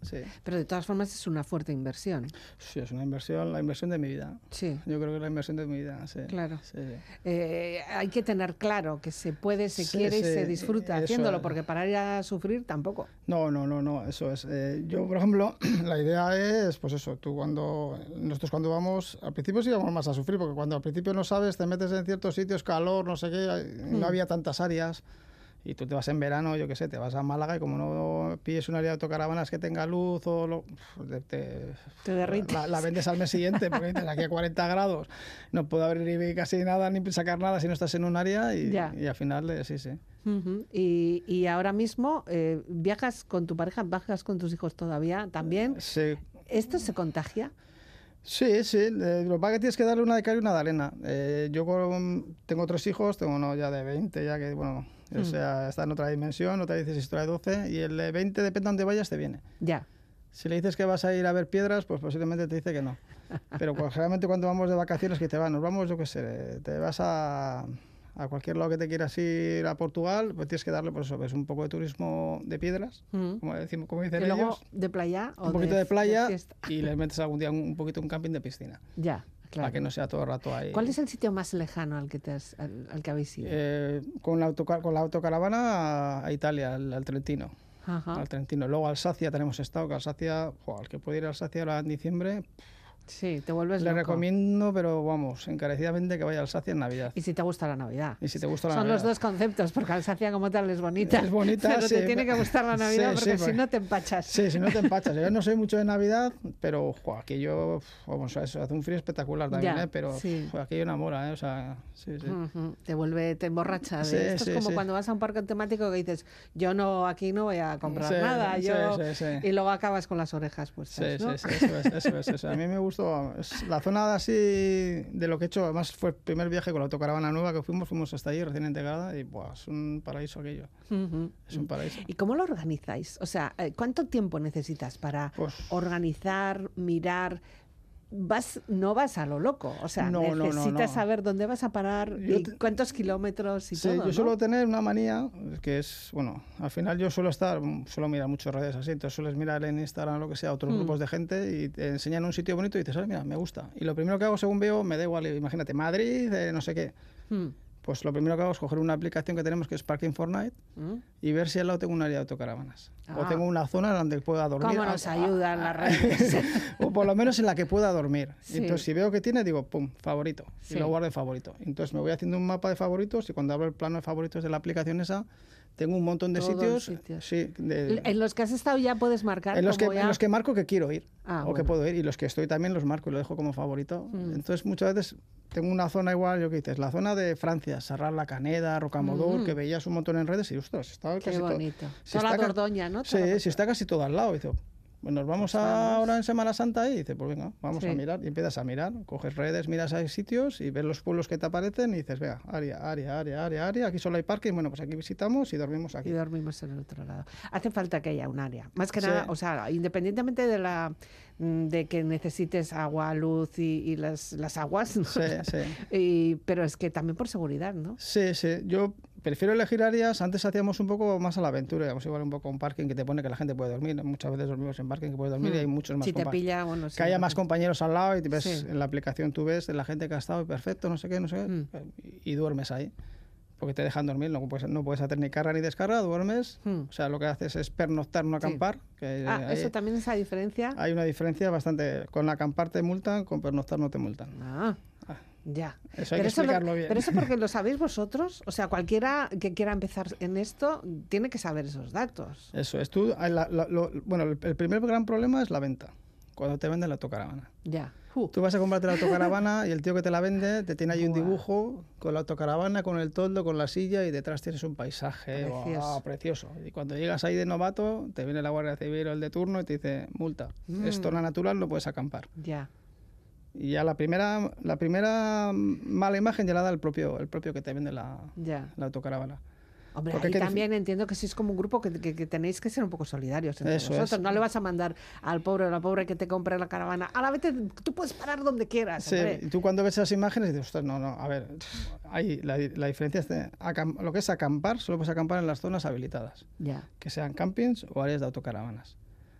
Pero de todas formas es una fuerte inversión. sí, es una inversión, la inversión de mi vida. Sí. Yo creo que la inversión de mi vida. Sí. Claro. Sí, sí. Eh, hay que tener claro que se puede, se Sí, quiere y se disfruta eso haciéndolo, es. porque para ir a sufrir tampoco. No, no, no, no, eso es. Eh, yo, por ejemplo, [CLEARS THROAT] la idea es, pues eso, tú cuando, nosotros cuando vamos, al principio sí vamos más a sufrir, porque cuando al principio no sabes, te metes en ciertos sitios, calor, no sé qué, hay- Mm. no había tantas áreas, y tú te vas en verano, yo qué sé, te vas a Málaga y como no pilles un área de autocaravanas que tenga luz o lo, te, te- Te derrites. la, la vendes al mes siguiente, porque dices, aquí a 40 grados no puedo abrir casi nada ni sacar nada si no estás en un área, y, Ya. y al final, eh, sí, sí. Y, y ahora mismo eh, viajas con tu pareja, viajas con tus hijos todavía también. Sí, ¿Esto se contagia? Sí, sí. eh, lo que pasa es que tienes que darle una de cal y una de arena. Eh, yo con- tengo tres hijos, tengo uno ya de 20, ya que, bueno, o sea, está en otra dimensión, otra dices otra de 12, y el de 20, depende de dónde vayas, te viene. Ya. Si le dices que vas a ir a ver piedras, pues posiblemente te dice que no. Pero pues, generalmente cuando vamos de vacaciones, que te van, nos vamos, yo qué sé, te vas a, a cualquier lado que te quieras ir a Portugal, pues tienes que darle, pues eso, ves un poco de turismo de piedras, Mm. como, decimos, como dicen Y luego ellos, de playa o un poquito de, de playa fiesta. y les metes algún día un, un poquito un camping de piscina. Ya, claro. Para que no sea todo el rato ahí. ¿Cuál es el sitio más lejano al que, te has- al, al que habéis ido? Eh, con, la autocar- con la autocaravana a, a Italia, al, al Trentino. Ajá. Al Trentino. Luego Alsacia tenemos estado, que Alsacia, jo, al que puede ir a Alsacia ahora en diciembre, Sí, te vuelves le loco. recomiendo, pero vamos, encarecidamente que vaya a Alsacia en Navidad. Y si te gusta la Navidad. Y si te gusta la Son los dos conceptos, porque Alsacia como tal es bonita. Es bonita, pero te sí, tiene que gustar la sí, Navidad sí, porque si no te empachas. Sí, si no te empachas. Yo no soy mucho de Navidad, pero jo, aquello, vamos, eso, hace un frío espectacular también, Ya, ¿eh? pero sí. jo, aquello enamora, ¿eh? O sea, sí, sí. Te vuelve, te emborracha. Sí, Esto sí, es como sí. cuando vas a un parque temático que dices, yo no, aquí no voy a comprar Sí, nada. sí, yo... sí, sí. Y luego acabas con las orejas Sí, puestas, sí, ¿no? sí, eso es, eso es, eso es. A mí me [LAUGHS] es la zona así de lo que he hecho, además fue el primer viaje con la autocaravana nueva que fuimos, fuimos hasta allí recién integrada y buah, es un paraíso aquello. Es un paraíso. ¿Y cómo lo organizáis? O sea, eh, ¿cuánto tiempo necesitas para Pues- organizar, mirar? Vas, no vas a lo loco, o sea, No, no, no, necesitas no. saber dónde vas a parar y te- cuántos kilómetros y Sí, todo. yo suelo tener una manía que es, bueno, al final yo suelo estar, suelo mirar muchas redes así, entonces sueles mirar en Instagram o lo que sea, otros Mm. grupos de gente y te enseñan un sitio bonito y dices, "Ah, mira, me gusta. Y lo primero que hago según veo, me da igual, imagínate, Madrid, eh, no sé qué. Mm, Pues lo primero que hago es coger una aplicación que tenemos que es Parking Fortnite mm. y ver si al lado tengo un área de autocaravanas. O Ah. tengo una zona donde pueda dormir. ¿Cómo Ah, nos ah, ayudan las redes? [LAUGHS] o por lo menos en la que pueda dormir. Sí. Entonces, si veo que tiene, digo, pum, favorito. Sí. Y lo guardo en favorito. Entonces, me voy haciendo un mapa de favoritos y cuando abro el plano de favoritos de la aplicación esa, tengo un montón de sitios, sitios. Sí, de- En los que has estado ya puedes marcar. en, los que, ya- en los que marco que quiero ir Ah, o que puedo ir y los que estoy también los marco y lo dejo como favorito. Mm. Entonces, muchas veces tengo una zona igual, yo que dices, la zona de Francia, Sarral, La Caneda, Rocamadour, Mm. que veías un montón en redes y, ostras, está Qué casi todo- bonito. si Toda la está ca- Dordoña, ¿no? Sí, la- si está casi todo al lado. Y pues nos vamos Pues vamos. ahora en Semana Santa. Y dice, pues venga, vamos Sí. a mirar. Y empiezas a mirar, coges redes, miras a sitios y ves los pueblos que te aparecen y dices, vea, área, área, área, área, área, aquí solo hay parking, bueno, pues aquí visitamos y dormimos aquí. Y dormimos en el otro lado. Hace falta que haya un área. Más que Sí. nada, o sea, independientemente de la mm, de que necesites agua, luz y, y las, las aguas, ¿no? Sí, sí. [LAUGHS] Y- pero es que también por seguridad, ¿no? Sí, sí. Yo prefiero elegir áreas. Antes hacíamos un poco más a la aventura, íbamos igual un poco a un parking que te pone que la gente puede dormir. Muchas veces dormimos en parking que puede dormir y hay muchos más Hmm. Si te pilla, bueno, que sí, haya no más compañeros al lado y te ves Sí. en la aplicación tú ves la gente que ha estado perfecto, no sé qué, no sé qué, Mm. y, y duermes ahí. Porque te dejan dormir, no puedes, no puedes hacer ni carga ni descarga, duermes. Mm. O sea, lo que haces es pernoctar, no Sí. acampar. Que Ah, ahí eso también es la diferencia. hay una diferencia bastante. Con acampar te multan, con pernoctar no te multan. Ah, ya. Eso hay que lo- explicarlo bien. pero eso porque lo [LAUGHS] sabéis vosotros. O sea, cualquiera que quiera empezar en esto tiene que saber esos datos. Eso es. Tú, la- la- lo- bueno, el, el primer gran problema es la venta. Cuando te venden la autocaravana. Ya. Uh, Tú vas a comprarte la autocaravana y el tío que te la vende te tiene ahí un dibujo con la autocaravana, con el toldo, con la silla y detrás tienes un paisaje Precioso. precioso. Y cuando llegas ahí de novato, te viene la Guardia Civil o el de turno y te dice, multa, Mm. es zona natural, no puedes acampar. ya. Y ya la primera, la primera mala imagen ya la da el propio, el propio que te vende la, Ya. la autocaravana. Hombre, ahí también entiendo que sois como un grupo que, que- que tenéis que ser un poco solidarios entre Eso vosotros. es. No le vas a mandar al pobre o la pobre que te compre la caravana. A la vez tú puedes parar donde quieras. Sí, y tú cuando ves esas imágenes dices, ostras, no, no, a ver, hay, la, la diferencia es de lo que es acampar, solo puedes acampar en las zonas habilitadas. Ya. que sean campings o áreas de autocaravanas.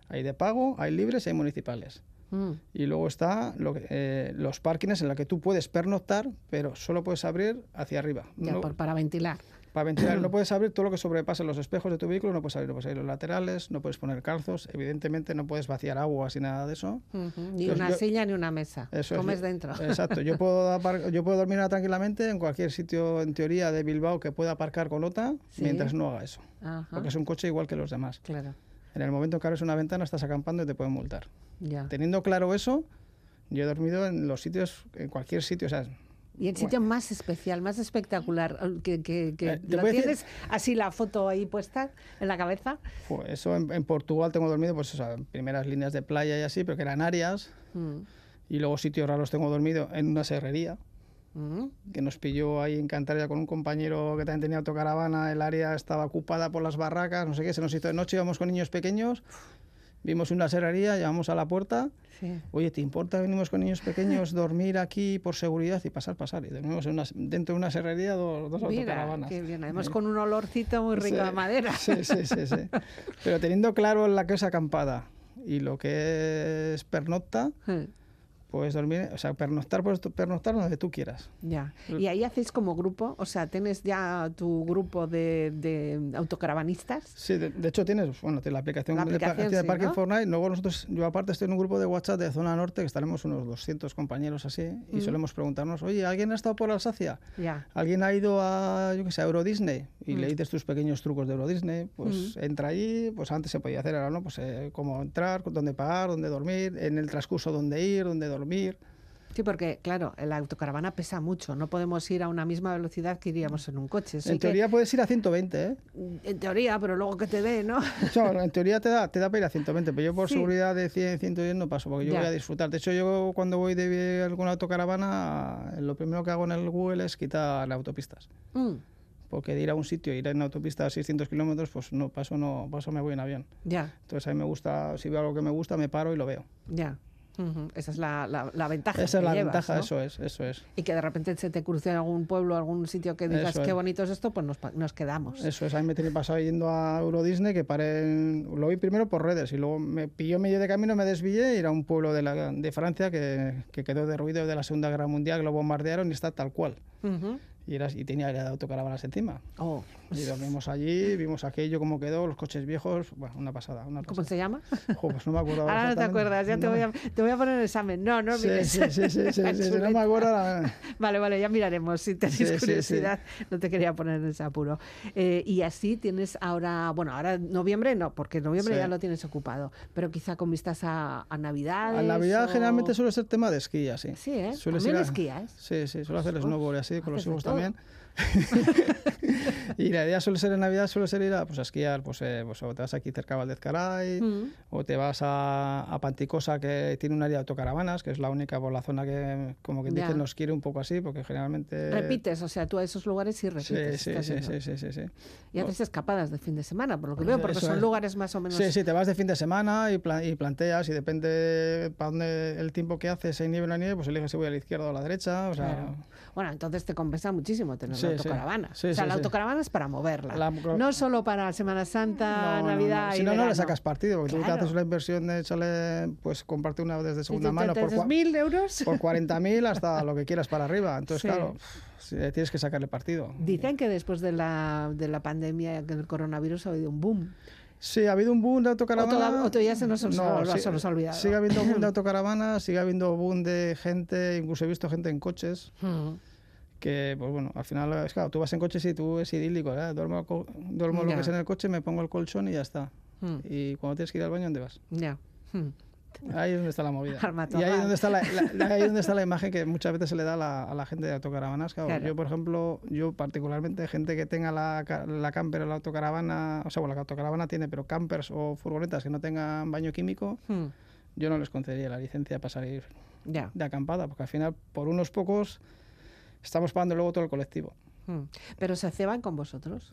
Hay de pago, hay libres y hay municipales. Mm, Y luego está lo que- eh, los parkings en los que tú puedes pernoctar, pero solo puedes abrir hacia arriba. ya, No- por- para ventilar. para ventilar no [CLEARS THROAT] puedes abrir todo lo que sobrepase los espejos de tu vehículo, no puedes abrir, no puedes abrir los laterales, no puedes poner calzos, evidentemente no puedes vaciar aguas y nada de eso. Ni una yo- silla ni una mesa. Eso es, Comes yo- dentro. [LAUGHS] Exacto, yo puedo, apar- yo puedo dormir tranquilamente en cualquier sitio, en teoría, de Bilbao que pueda aparcar con OTA, Sí. mientras no haga eso. Ajá, Porque es un coche igual que los demás. Claro. En el momento que abres una ventana estás acampando y te pueden multar. Ya. Teniendo claro eso, yo he dormido en los sitios, en cualquier sitio, o sea, Y el sitio más especial, más espectacular, que, que, que Eh, te lo decir- tienes así la foto ahí puesta en la cabeza. pues eso en, en Portugal tengo dormido, pues o sea, en primeras líneas de playa y así, pero que eran áreas, Mm, y luego sitios raros tengo dormido en una serrería, que nos pilló ahí en Cantabria con un compañero que también tenía autocaravana, el área estaba ocupada por las barracas, no sé qué, se nos hizo de noche, íbamos con niños pequeños, vimos una serrería, llamamos a la puerta, Sí. oye, ¿te importa venimos con niños pequeños, [LAUGHS] dormir aquí por seguridad y pasar, pasar? Y dormimos en una- dentro de una serrería dos, dos Mira, autocaravanas. qué bien. Además con un olorcito muy rico Sí, de madera. Sí, sí, sí, sí. [LAUGHS] Pero teniendo claro la que es acampada y lo que es pernocta, puedes dormir, o sea, pernoctar, puedes pernoctar donde tú quieras. Ya. Y ahí hacéis como grupo, o sea, tienes ya tu grupo de, de autocaravanistas. Sí, de, de hecho tienes, bueno, tienes la aplicación, La de, aplicación, de sí, Parking ¿no? Fortnite, luego nosotros, yo aparte estoy en un grupo de WhatsApp de zona norte, que estaremos unos 200 compañeros así, y solemos preguntarnos, oye, ¿alguien ha estado por Alsacia? Ya. ¿Alguien ha ido a, yo qué sé, a Euro Disney? Y Mm. le dices tus pequeños trucos de Euro Disney, pues entra allí, pues antes se podía hacer, ahora no, pues eh, cómo entrar, dónde pagar, dónde dormir, en el transcurso dónde ir, dónde dormir. Sí, porque claro, la autocaravana pesa mucho. No podemos ir a una misma velocidad que iríamos en un coche. Hay En que- teoría puedes ir a 120, ¿eh? en teoría, pero luego que te dé, ¿no? En teoría te da, te da para ir a 120, pero yo por Sí. seguridad de 100, 110 no paso, porque yo Ya. voy a disfrutar. De hecho, yo cuando voy de alguna autocaravana, lo primero que hago en el Google es quitar autopistas. Mm, Porque de ir a un sitio, ir en autopista a 600 kilómetros, pues no paso, no paso, me voy en avión. ya, Entonces a mí me gusta, si veo algo que me gusta, me paro y lo veo. ya. Esa es la, la- la ventaja. Esa es la llevas, ventaja, ¿no? eso es, eso es. Y que de repente se te cruce en algún pueblo, algún sitio que digas Eso qué es. bonito es esto, pues nos, nos quedamos. Eso es, a mí me tiene pasado yendo a Euro Disney, que paré, en- lo vi primero por redes y luego me pilló medio de camino, me desvié y era un pueblo de, la, de Francia que, que quedó derruido de la Segunda Guerra Mundial, que lo bombardearon y está tal cual. Y, era, y tenía de autocaravanas encima. Oh, Y dormimos allí, vimos aquello, cómo quedó, los coches viejos, bueno, una pasada, una ¿Cómo pasada. se llama? Jo, pues no me acuerdo Ahora no te acuerdas, ya te No. voy, a, te voy a poner el examen. No, no Sí, mires. sí, sí, sí, sí, [LAUGHS] sí, si no me acuerdo la- Vale, vale, ya miraremos si tenéis Sí, sí, sí. curiosidad. No te quería poner en ese apuro. Eh, y así tienes ahora, bueno, ahora noviembre no, porque noviembre Sí. ya lo tienes ocupado, pero quizá con vistas a, a Navidad. A Navidad generalmente suele ser tema de esquí, así. Sí, ¿eh? Suele También ser esquías. Sí, sí, suelo hacer Uf, snowboard así, con los hijos todo. [LAUGHS] y la idea suele ser en Navidad, suele ser ir a, pues, a esquiar, pues, eh, pues, o te vas aquí cerca a Valdezcaray, Mm. o te vas a, a Panticosa, que tiene un área de autocaravanas, que es la única por la zona que, como que dicen, nos quiere un poco así, porque generalmente... Repites, o sea, tú a esos lugares sí repites. sí, sí, sí, sí, sí, sí. Y haces escapadas de fin de semana, por lo que veo, porque Eso son es. lugares más o menos. Sí, sí, te vas de fin de semana y, pla- y planteas y depende para dónde el tiempo que hace, si hay nieve o no hay nieve, pues eliges si voy a la izquierda o a la derecha. O sea, Claro. Bueno, entonces te compensa muchísimo tener Sí, sí. autocaravana. Sí, o sea, sí, la sí. autocaravana es para moverla. La- no solo para Semana Santa, No, no, no. Navidad Si y no, no le sacas partido, porque tú te Claro. haces una inversión de echarle, pues comprarte una desde segunda mano por, mil euros? por [LAUGHS] 40.000 hasta lo que quieras para arriba. Entonces, Sí. claro, sí, tienes que sacarle partido. Dicen que después de la, de la pandemia del coronavirus ha habido un boom. Sí, ha habido un boom de O autocaravana. toda- o todavía se nos- sí, se nos ha olvidado. Sigue habiendo boom de [LAUGHS] autocaravana, sigue habiendo boom de gente, incluso he visto gente en coches. Mm. Que, pues bueno, al final, es claro, tú vas en coche y tú es idílico, ¿eh? duermo, duermo lo que es en el coche, me pongo el colchón y ya está. Mm. Y cuando tienes que ir al baño, ¿dónde vas? Ya. Mm. Ahí es donde está la movida. [LAUGHS] Y ahí es donde está la, la- ahí es donde está la imagen que muchas veces se le da a la, a la gente de autocaravanas. Claro, Claro. Yo, por ejemplo, yo particularmente, gente que tenga la, la camper o la autocaravana, o sea, bueno, la autocaravana tiene, pero campers o furgonetas que no tengan baño químico, Mm. yo no les concedería la licencia para salir Ya. de acampada, porque al final, por unos pocos, estamos pagando luego todo el colectivo. Mm. Pero se ceban con vosotros.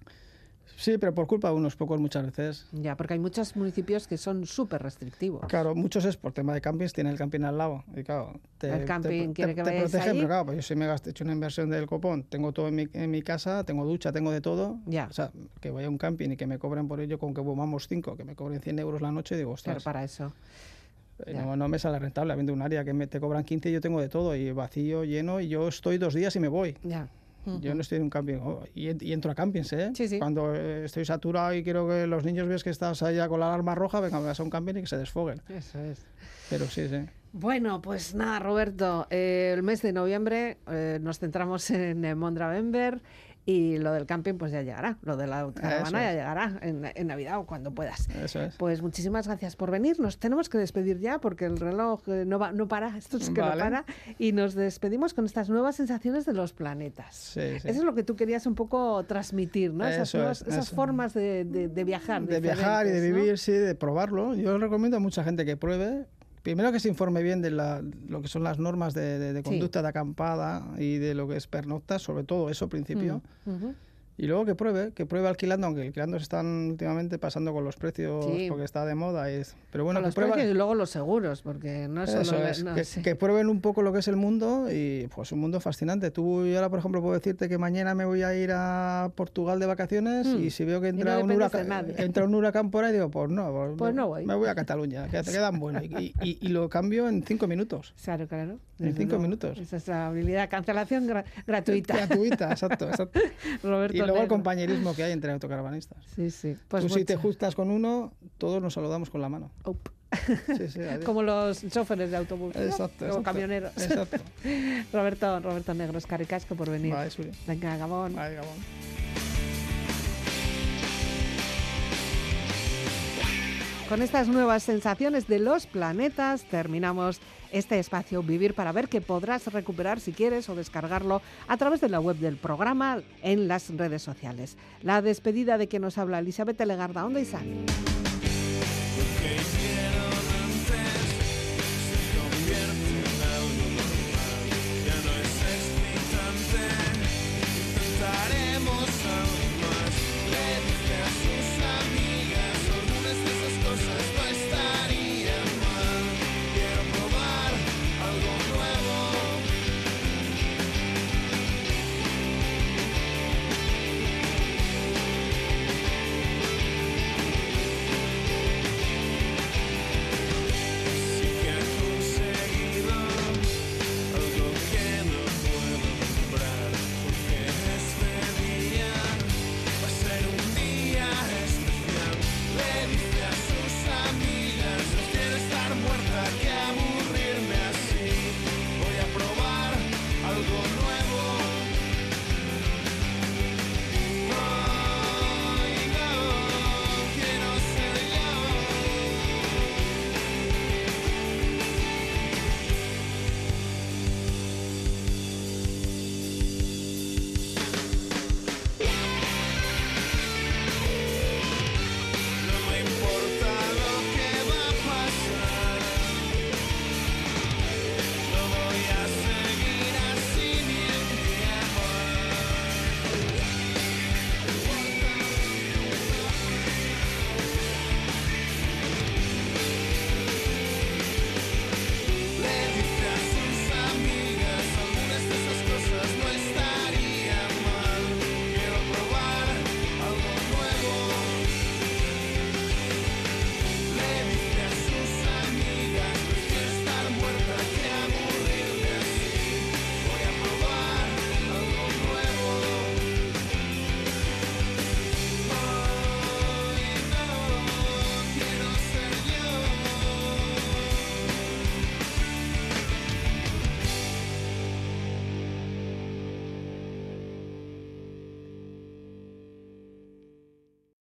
Sí, pero por culpa de unos pocos muchas veces. Ya, porque hay muchos municipios que son súper restrictivos. Claro, muchos es por tema de campings, tiene el camping al lado. Y claro, te, El camping te, quiere que te protegen, pero claro, pues yo si me he hecho una inversión del copón, tengo todo en mi, en mi casa, tengo ducha, tengo de todo. Ya. O sea, que vaya a un camping y que me cobren por ello, con que vamos cinco, que me cobren 100 euros la noche, digo, ostras, para eso. Eh, no, no me sale rentable, habiendo un área que me, te cobran 15 y yo tengo de todo, y vacío, lleno, y yo estoy dos días y me voy. Ya. Yo no estoy en un camping. oh, y, y entro a campings, ¿eh? Sí, sí. Cuando eh, estoy saturado y quiero que los niños veas que estás allá con la alarma roja, venga, vas a un camping y que se desfoguen. Eso es. Pero sí, sí. Bueno, pues nada, Roberto, eh, el mes de noviembre eh, nos centramos en Mondravember y lo del camping pues ya llegará, lo de la caravana Eso ya es. llegará en, en Navidad o cuando puedas. Eso es. Pues muchísimas gracias por venir. Nos tenemos que despedir ya porque el reloj eh, no, va, no para, [LAUGHS] esto es que no para. Y nos despedimos con estas nuevas sensaciones de los planetas. Sí, sí. Eso es lo que tú querías un poco transmitir, ¿no? Esas, nuevas- es, esas formas de, de- de viajar. de viajar y de vivir, sí, de probarlo. Yo recomiendo a mucha gente que pruebe. Primero que se informe bien de la- lo que son las normas de, de- de Sí. conducta de acampada y de lo que es pernocta, sobre todo eso al principio. Y luego que pruebe, que pruebe alquilando, aunque alquilando se están últimamente pasando con los precios Sí. porque está de moda. y es- pero bueno, Con que los precios y luego los seguros, porque no. Eso es, no, que, sí. que prueben un poco lo que es el mundo y pues un mundo fascinante. Tú y ahora, por ejemplo, puedo decirte que mañana me voy a ir a Portugal de vacaciones Mm. y si veo que Y no entra, un, huracán, nadie. entra un huracán por ahí, digo, pues no, pues, Pues me- no voy. Me voy a Cataluña, que te quedan buenos. Y, y- y lo cambio en cinco minutos. Claro, claro. En cinco luego. minutos. Esa es la habilidad. Cancelación gra- gratuita. Gratuita, exacto, exacto. [LAUGHS] Roberto luego el compañerismo que hay entre autocaravanistas. Sí, sí. Pues Tú si te justas con uno, todos nos saludamos con la mano. Up. Sí, sí. [LAUGHS] Como los choferes de autobús. ¿no? Exacto, O exacto. camioneros. Exacto. [LAUGHS] Roberto, Roberto Negro, Escaricasco por venir. Vale. Venga, Gabón. Vale, Gabón. Con estas nuevas sensaciones de los planetas terminamos este espacio Vivir para ver que podrás recuperar si quieres o descargarlo a través de la web del programa en las redes sociales. La despedida de que nos habla Elizabeth Legarda, ¿dónde Isaac?